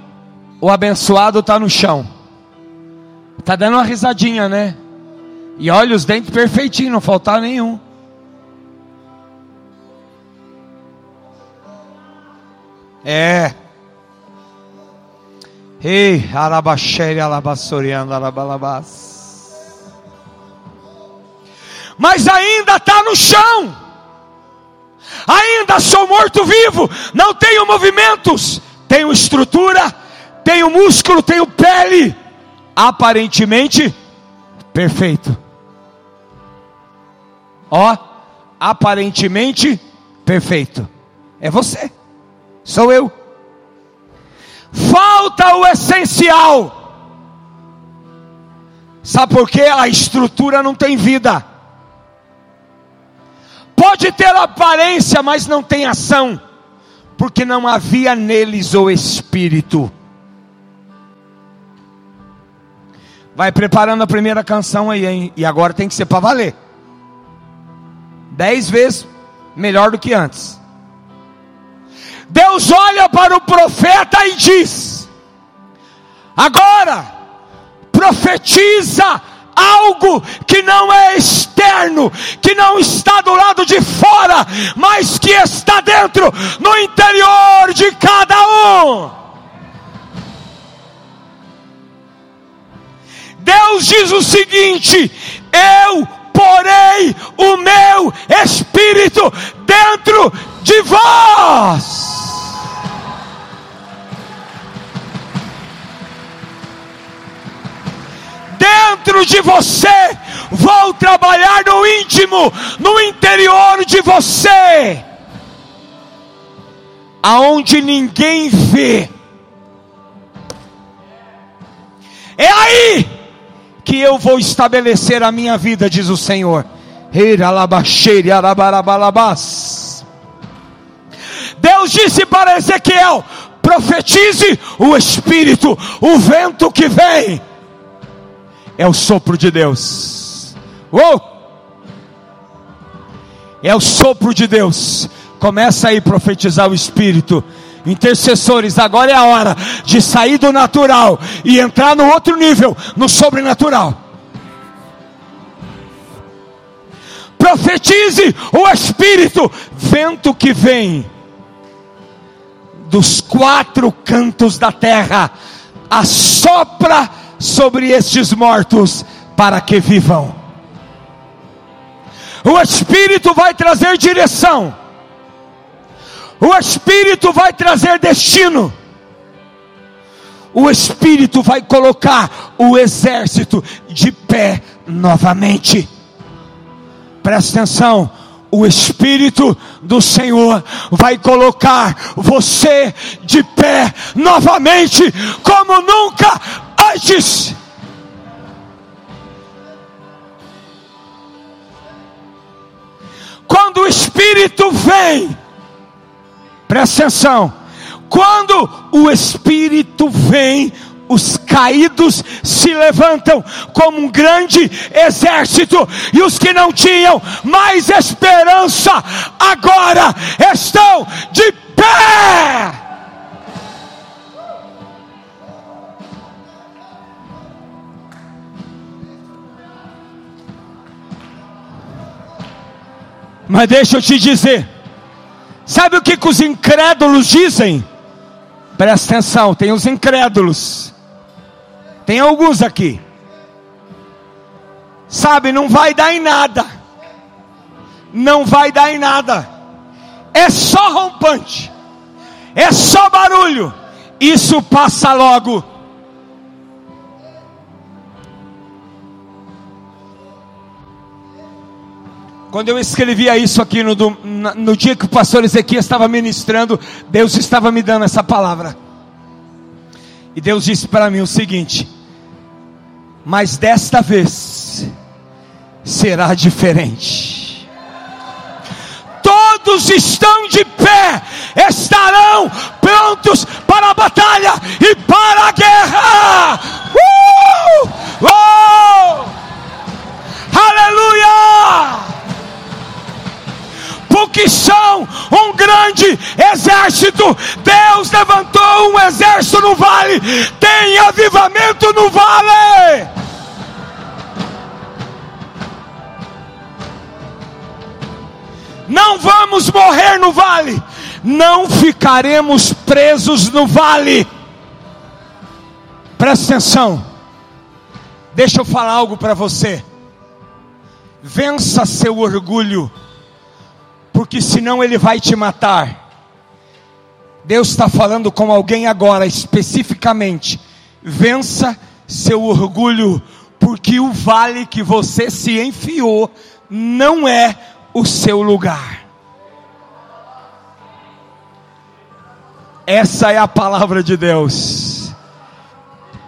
Speaker 1: o abençoado está no chão. Está dando uma risadinha, né? E olha os dentes perfeitinhos, não faltar nenhum. É. Ei, arabaxere, alabassoriando, arabalabás. Mas ainda está no chão. Ainda sou morto-vivo. Não tenho movimentos. Tenho estrutura tenho músculo, tenho pele, aparentemente perfeito. Ó, aparentemente perfeito. É você, sou eu. Falta o essencial. Sabe por quê? A estrutura não tem vida. Pode ter aparência, mas não tem ação, porque não havia neles o Espírito. Vai preparando a primeira canção aí, hein? E agora tem que ser para valer. Dez vezes melhor do que antes. Deus olha para o profeta e diz: Agora, profetiza algo que não é externo, que não está do lado de fora, mas que está dentro, no interior de cada um. Deus diz o seguinte: eu porei o meu espírito dentro de vós. Dentro de você, vou trabalhar no íntimo, no interior de você, aonde ninguém vê. É aí que eu vou estabelecer a minha vida, diz o Senhor. Deus disse para Ezequiel: profetize o Espírito, o vento que vem, é o sopro de Deus. Uou! É o sopro de Deus. Começa aí a profetizar o Espírito. Intercessores, agora é a hora de sair do natural e entrar no outro nível, no sobrenatural. profetize o Espírito, vento que vem dos quatro cantos da terra, assopra sobre estes mortos para que vivam. O Espírito vai trazer direção, o Espírito vai trazer destino, o Espírito vai colocar o exército de pé novamente. Presta atenção, o Espírito do Senhor vai colocar você de pé novamente, como nunca antes. Quando o Espírito vem, presta atenção, quando o Espírito vem, os caídos se levantam como um grande exército, e os que não tinham mais esperança, agora estão de pé. Mas deixa eu te dizer, sabe o que, que os incrédulos dizem? Presta atenção, tem os incrédulos. Tem alguns aqui. Sabe, não vai dar em nada. Não vai dar em nada. É só rompante. É só barulho. Isso passa logo. Quando eu escrevia isso aqui no, no dia que o pastor Ezequiel estava ministrando, Deus estava me dando essa palavra. E Deus disse para mim o seguinte: Mas desta vez será diferente. Todos estão de pé, estarão prontos para a batalha e para a guerra. Porque são um grande exército. Deus levantou um exército no vale, tem avivamento no vale. Não vamos morrer no vale, não ficaremos presos no vale. Presta atenção, deixa eu falar algo para você. Vença seu orgulho porque senão ele vai te matar. Deus está falando com alguém agora, especificamente. Vença seu orgulho, porque o vale que você se enfiou não é o seu lugar. Essa é a palavra de Deus.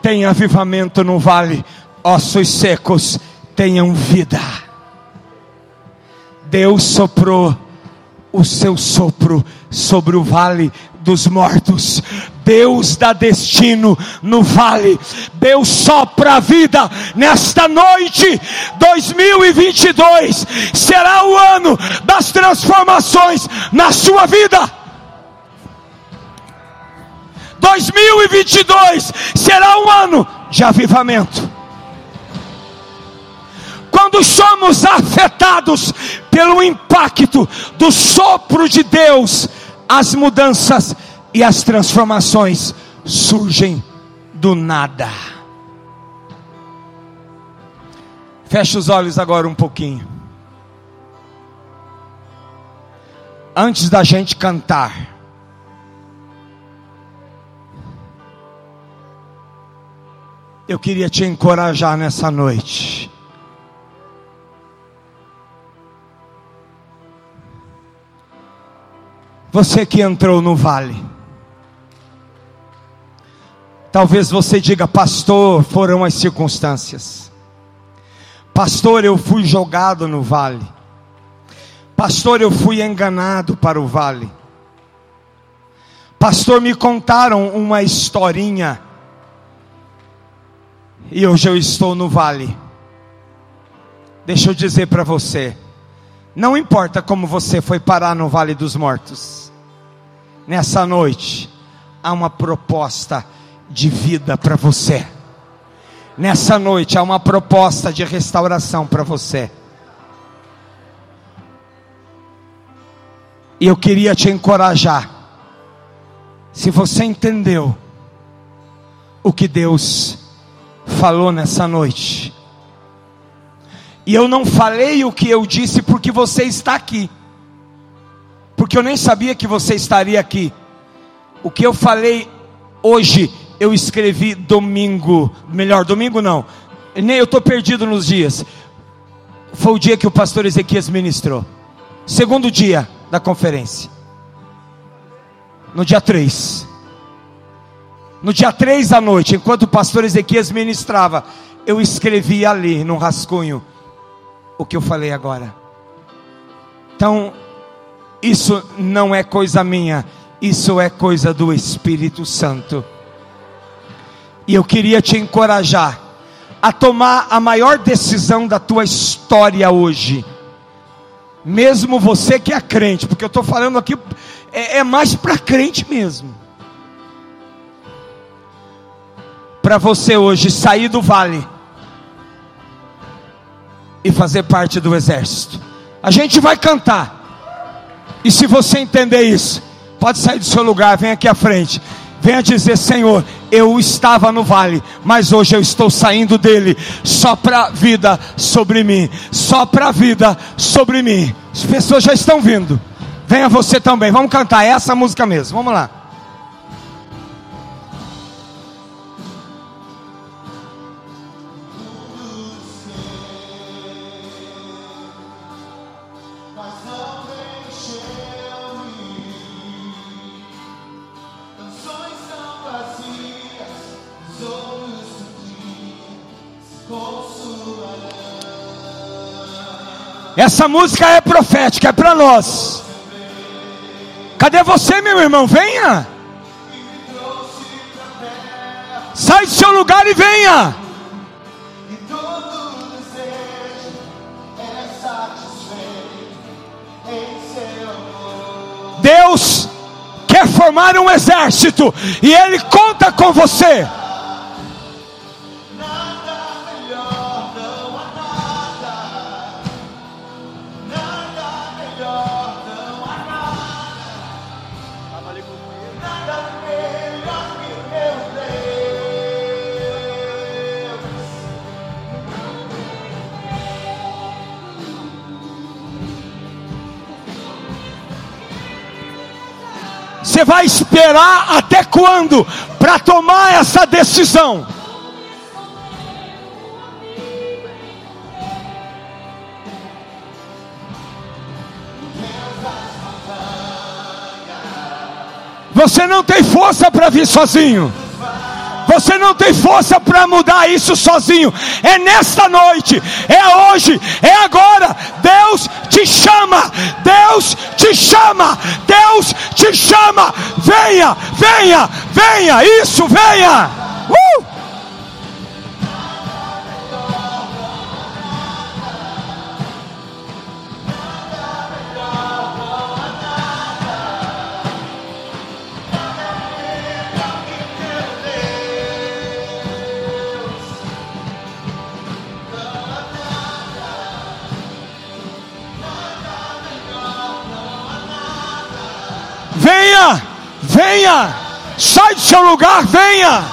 Speaker 1: Tem avivamento no vale, ossos secos tenham vida. Deus soprou o seu sopro sobre o vale dos mortos. Deus dá destino no vale. Deus sopra a vida nesta noite. 2022 será o ano das transformações na sua vida. 2022 será um ano de avivamento quando somos afetados pelo impacto do sopro de Deus, as mudanças e as transformações surgem do nada. Feche os olhos agora um pouquinho. Antes da gente cantar, eu queria te encorajar nessa noite. Você que entrou no vale. Talvez você diga, pastor, foram as circunstâncias. Pastor, eu fui jogado no vale. Pastor, eu fui enganado para o vale. Pastor, me contaram uma historinha. E hoje eu estou no vale. Deixa eu dizer para você não importa como você foi parar no Vale dos Mortos, nessa noite há uma proposta de vida para você. Nessa noite há uma proposta de restauração para você. E eu queria te encorajar. Se você entendeu o que Deus falou nessa noite. E eu não falei o que eu disse porque você está aqui. Porque eu nem sabia que você estaria aqui. O que eu falei hoje, eu escrevi domingo. Melhor, domingo não. Nem eu estou perdido nos dias. Foi o dia que o pastor Ezequias ministrou. Segundo dia da conferência. No dia 3. No dia 3 da noite, enquanto o pastor Ezequias ministrava, eu escrevi ali no rascunho o que eu falei agora. Então, isso não é coisa minha, isso é coisa do Espírito Santo. E eu queria te encorajar a tomar a maior decisão da tua história hoje. Mesmo você que é crente, porque eu estou falando aqui, é, é mais para crente mesmo. Para você hoje sair do vale e fazer parte do exército. A gente vai cantar. E se você entender isso, pode sair do seu lugar, vem aqui à frente. Venha dizer, Senhor, eu estava no vale, mas hoje eu estou saindo dele, só para vida sobre mim, só para vida sobre mim. As pessoas já estão vindo. Venha você também, vamos cantar essa música mesmo. Vamos lá. Essa música é profética, é para nós. Cadê você, meu irmão? Venha. Sai do seu lugar e venha. Deus quer formar um exército e Ele conta com você. Você vai esperar até quando para tomar essa decisão? Você não tem força para vir sozinho. Você não tem força para mudar isso sozinho. É nesta noite, é hoje, é agora. Deus te chama, Deus te chama, Deus te chama. Venha, venha, venha, isso, venha. Do seu lugar, venha.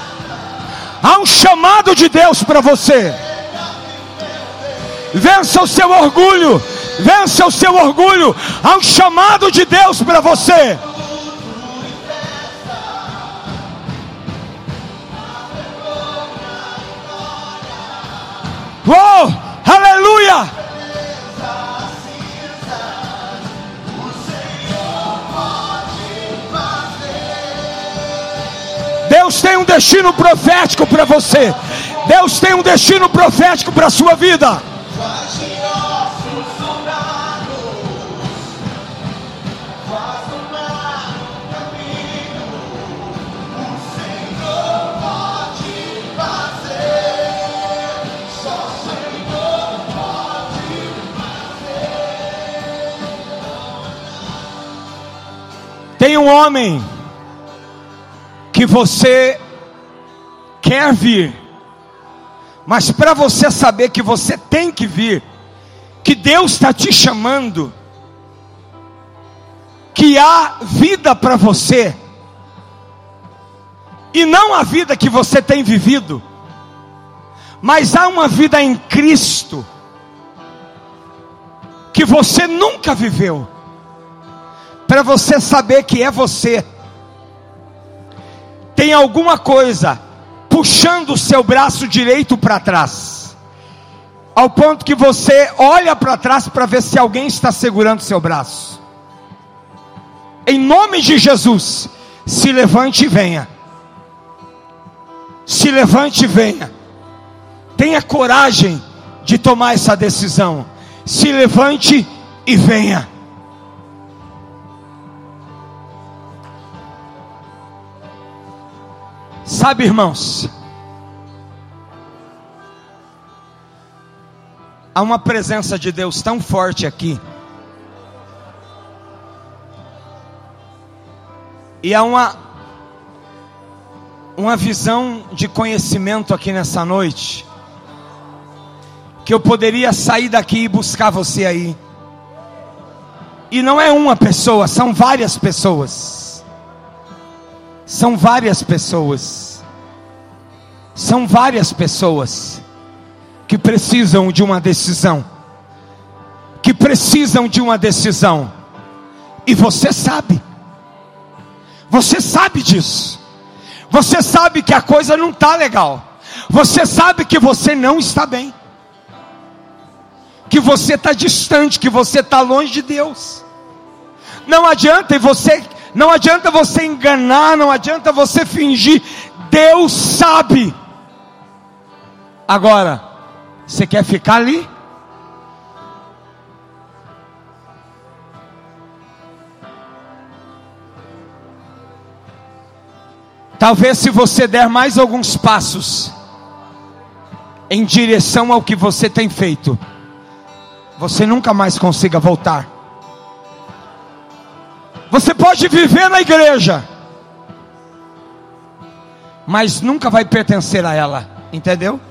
Speaker 1: Há um chamado de Deus para você. Vença o seu orgulho, vença o seu orgulho. Há um chamado de Deus para você. Destino profético para você. Deus tem um destino profético para a sua vida. Tem um homem que você quer vir, mas para você saber que você tem que vir, que Deus está te chamando, que há vida para você, e não a vida que você tem vivido, mas há uma vida em Cristo, que você nunca viveu, para você saber que é você. Tem alguma coisa puxando o seu braço direito para trás, ao ponto que você olha para trás para ver se alguém está segurando seu braço. Em nome de Jesus, se levante e venha. Se levante e venha. Tenha coragem de tomar essa decisão. Se levante e venha. Sabe, irmãos, há uma presença de Deus tão forte aqui. E há uma uma visão de conhecimento aqui nessa noite que eu poderia sair daqui e buscar você aí. E não é uma pessoa, são várias pessoas. São várias pessoas. São várias pessoas que precisam de uma decisão. Que precisam de uma decisão. E você sabe. Você sabe disso. Você sabe que a coisa não está legal. Você sabe que você não está bem. Que você está distante, que você está longe de Deus. Não adianta você, não adianta você enganar, não adianta você fingir. Deus sabe. Agora, você quer ficar ali? Talvez se você der mais alguns passos em direção ao que você tem feito, você nunca mais consiga voltar. Você pode viver na igreja, mas nunca vai pertencer a ela, entendeu?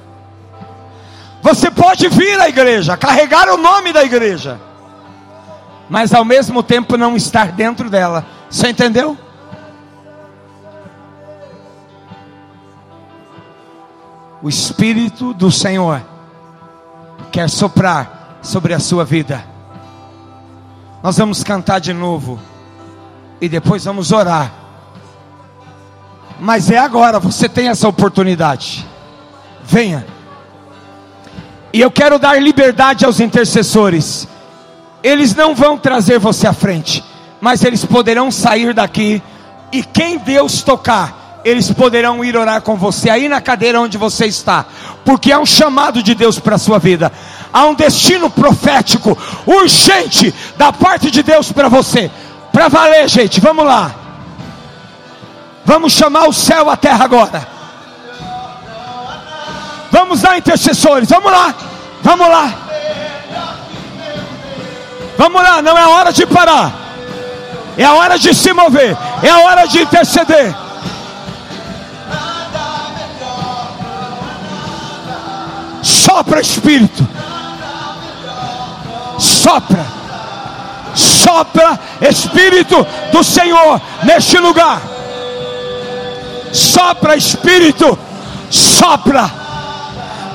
Speaker 1: Você pode vir à igreja, carregar o nome da igreja, mas ao mesmo tempo não estar dentro dela. Você entendeu? o Espírito do Senhor quer soprar sobre a sua vida. Nós vamos cantar de novo e depois vamos orar. Mas é agora, você tem essa oportunidade. Venha. E eu quero dar liberdade aos intercessores. Eles não vão trazer você à frente, mas eles poderão sair daqui e quem Deus tocar eles poderão ir orar com você aí na cadeira onde você está, porque há um chamado de Deus para a sua vida, há um destino profético urgente da parte de Deus para você, para valer, gente. Vamos lá, vamos chamar o céu à terra agora. Vamos lá, intercessores, vamos lá, vamos lá, vamos lá. Não é hora de parar, é a hora de se mover, é a hora de interceder. Sopra, Espírito. Sopra. Sopra, Espírito do Senhor, neste lugar. Sopra, Espírito. Sopra.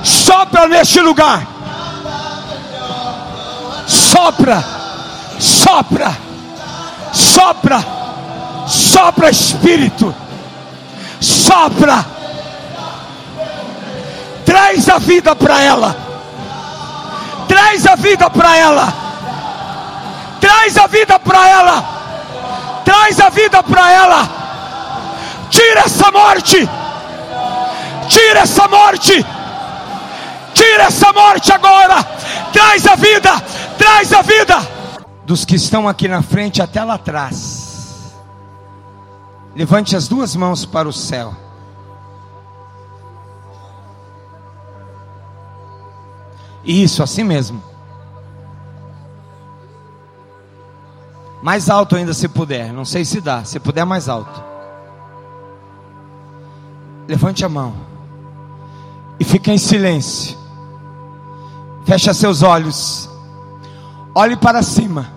Speaker 1: Sopra neste lugar. Sopra. Sopra. Sopra. Sopra, Espírito. Sopra Traz a vida para ela. Traz a vida para ela. Traz a vida para ela. Traz a vida para ela. Tira essa morte. Tira essa morte. Tira essa morte agora. Traz a vida. Traz a vida. Dos que estão aqui na frente até lá atrás. Levante as duas mãos para o céu. Isso, assim mesmo. Mais alto ainda se puder. Não sei se dá. Se puder, mais alto. Levante a mão. E fique em silêncio. Feche seus olhos. Olhe para cima.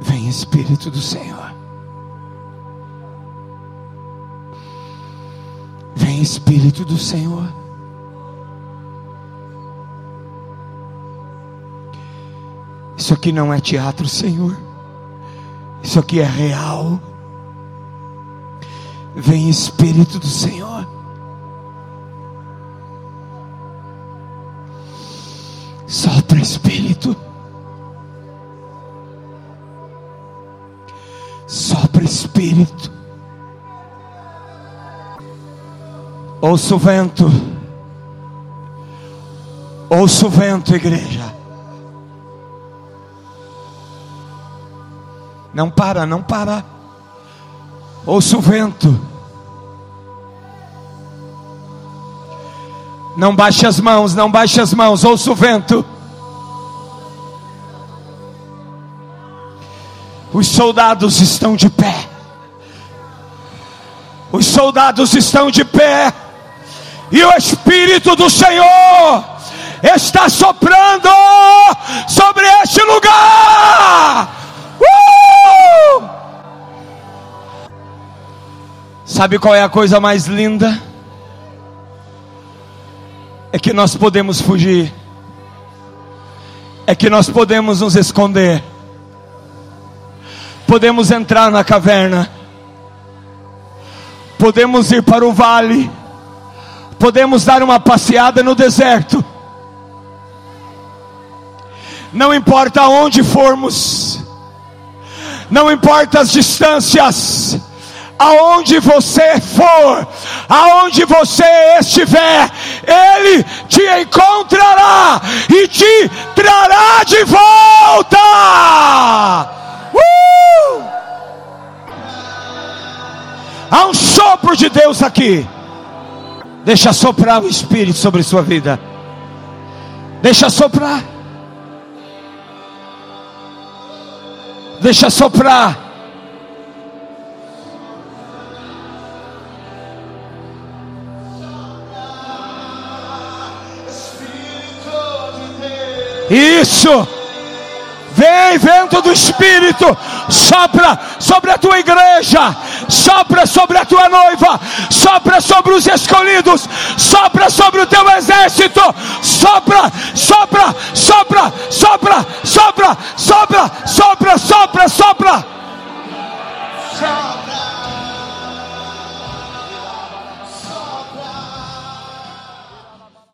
Speaker 1: Vem Espírito do Senhor. Vem Espírito do Senhor. Isso aqui não é teatro, Senhor. Isso aqui é real. Vem Espírito do Senhor. Sopra Espírito. Sopra Espírito. Ouça o vento. Ouça o vento, igreja. Não para, não para. Ouça o vento. Não baixe as mãos, não baixe as mãos, ouça o vento. Os soldados estão de pé. Os soldados estão de pé. E o Espírito do Senhor está soprando sobre este lugar. Sabe qual é a coisa mais linda? É que nós podemos fugir, é que nós podemos nos esconder, podemos entrar na caverna, podemos ir para o vale, podemos dar uma passeada no deserto, não importa onde formos, não importa as distâncias, aonde você for, aonde você estiver, Ele te encontrará e te trará de volta. Uh! Há um sopro de Deus aqui. Deixa soprar o Espírito sobre sua vida. Deixa soprar. Deixa soprar. Isso. Vem vento do Espírito, sopra sobre a tua igreja, sopra sobre a tua noiva, sopra sobre os escolhidos, sopra sobre o teu exército, sopra, sopra, sopra, sopra, sopra, sopra, sopra, sopra, sopra. sopra.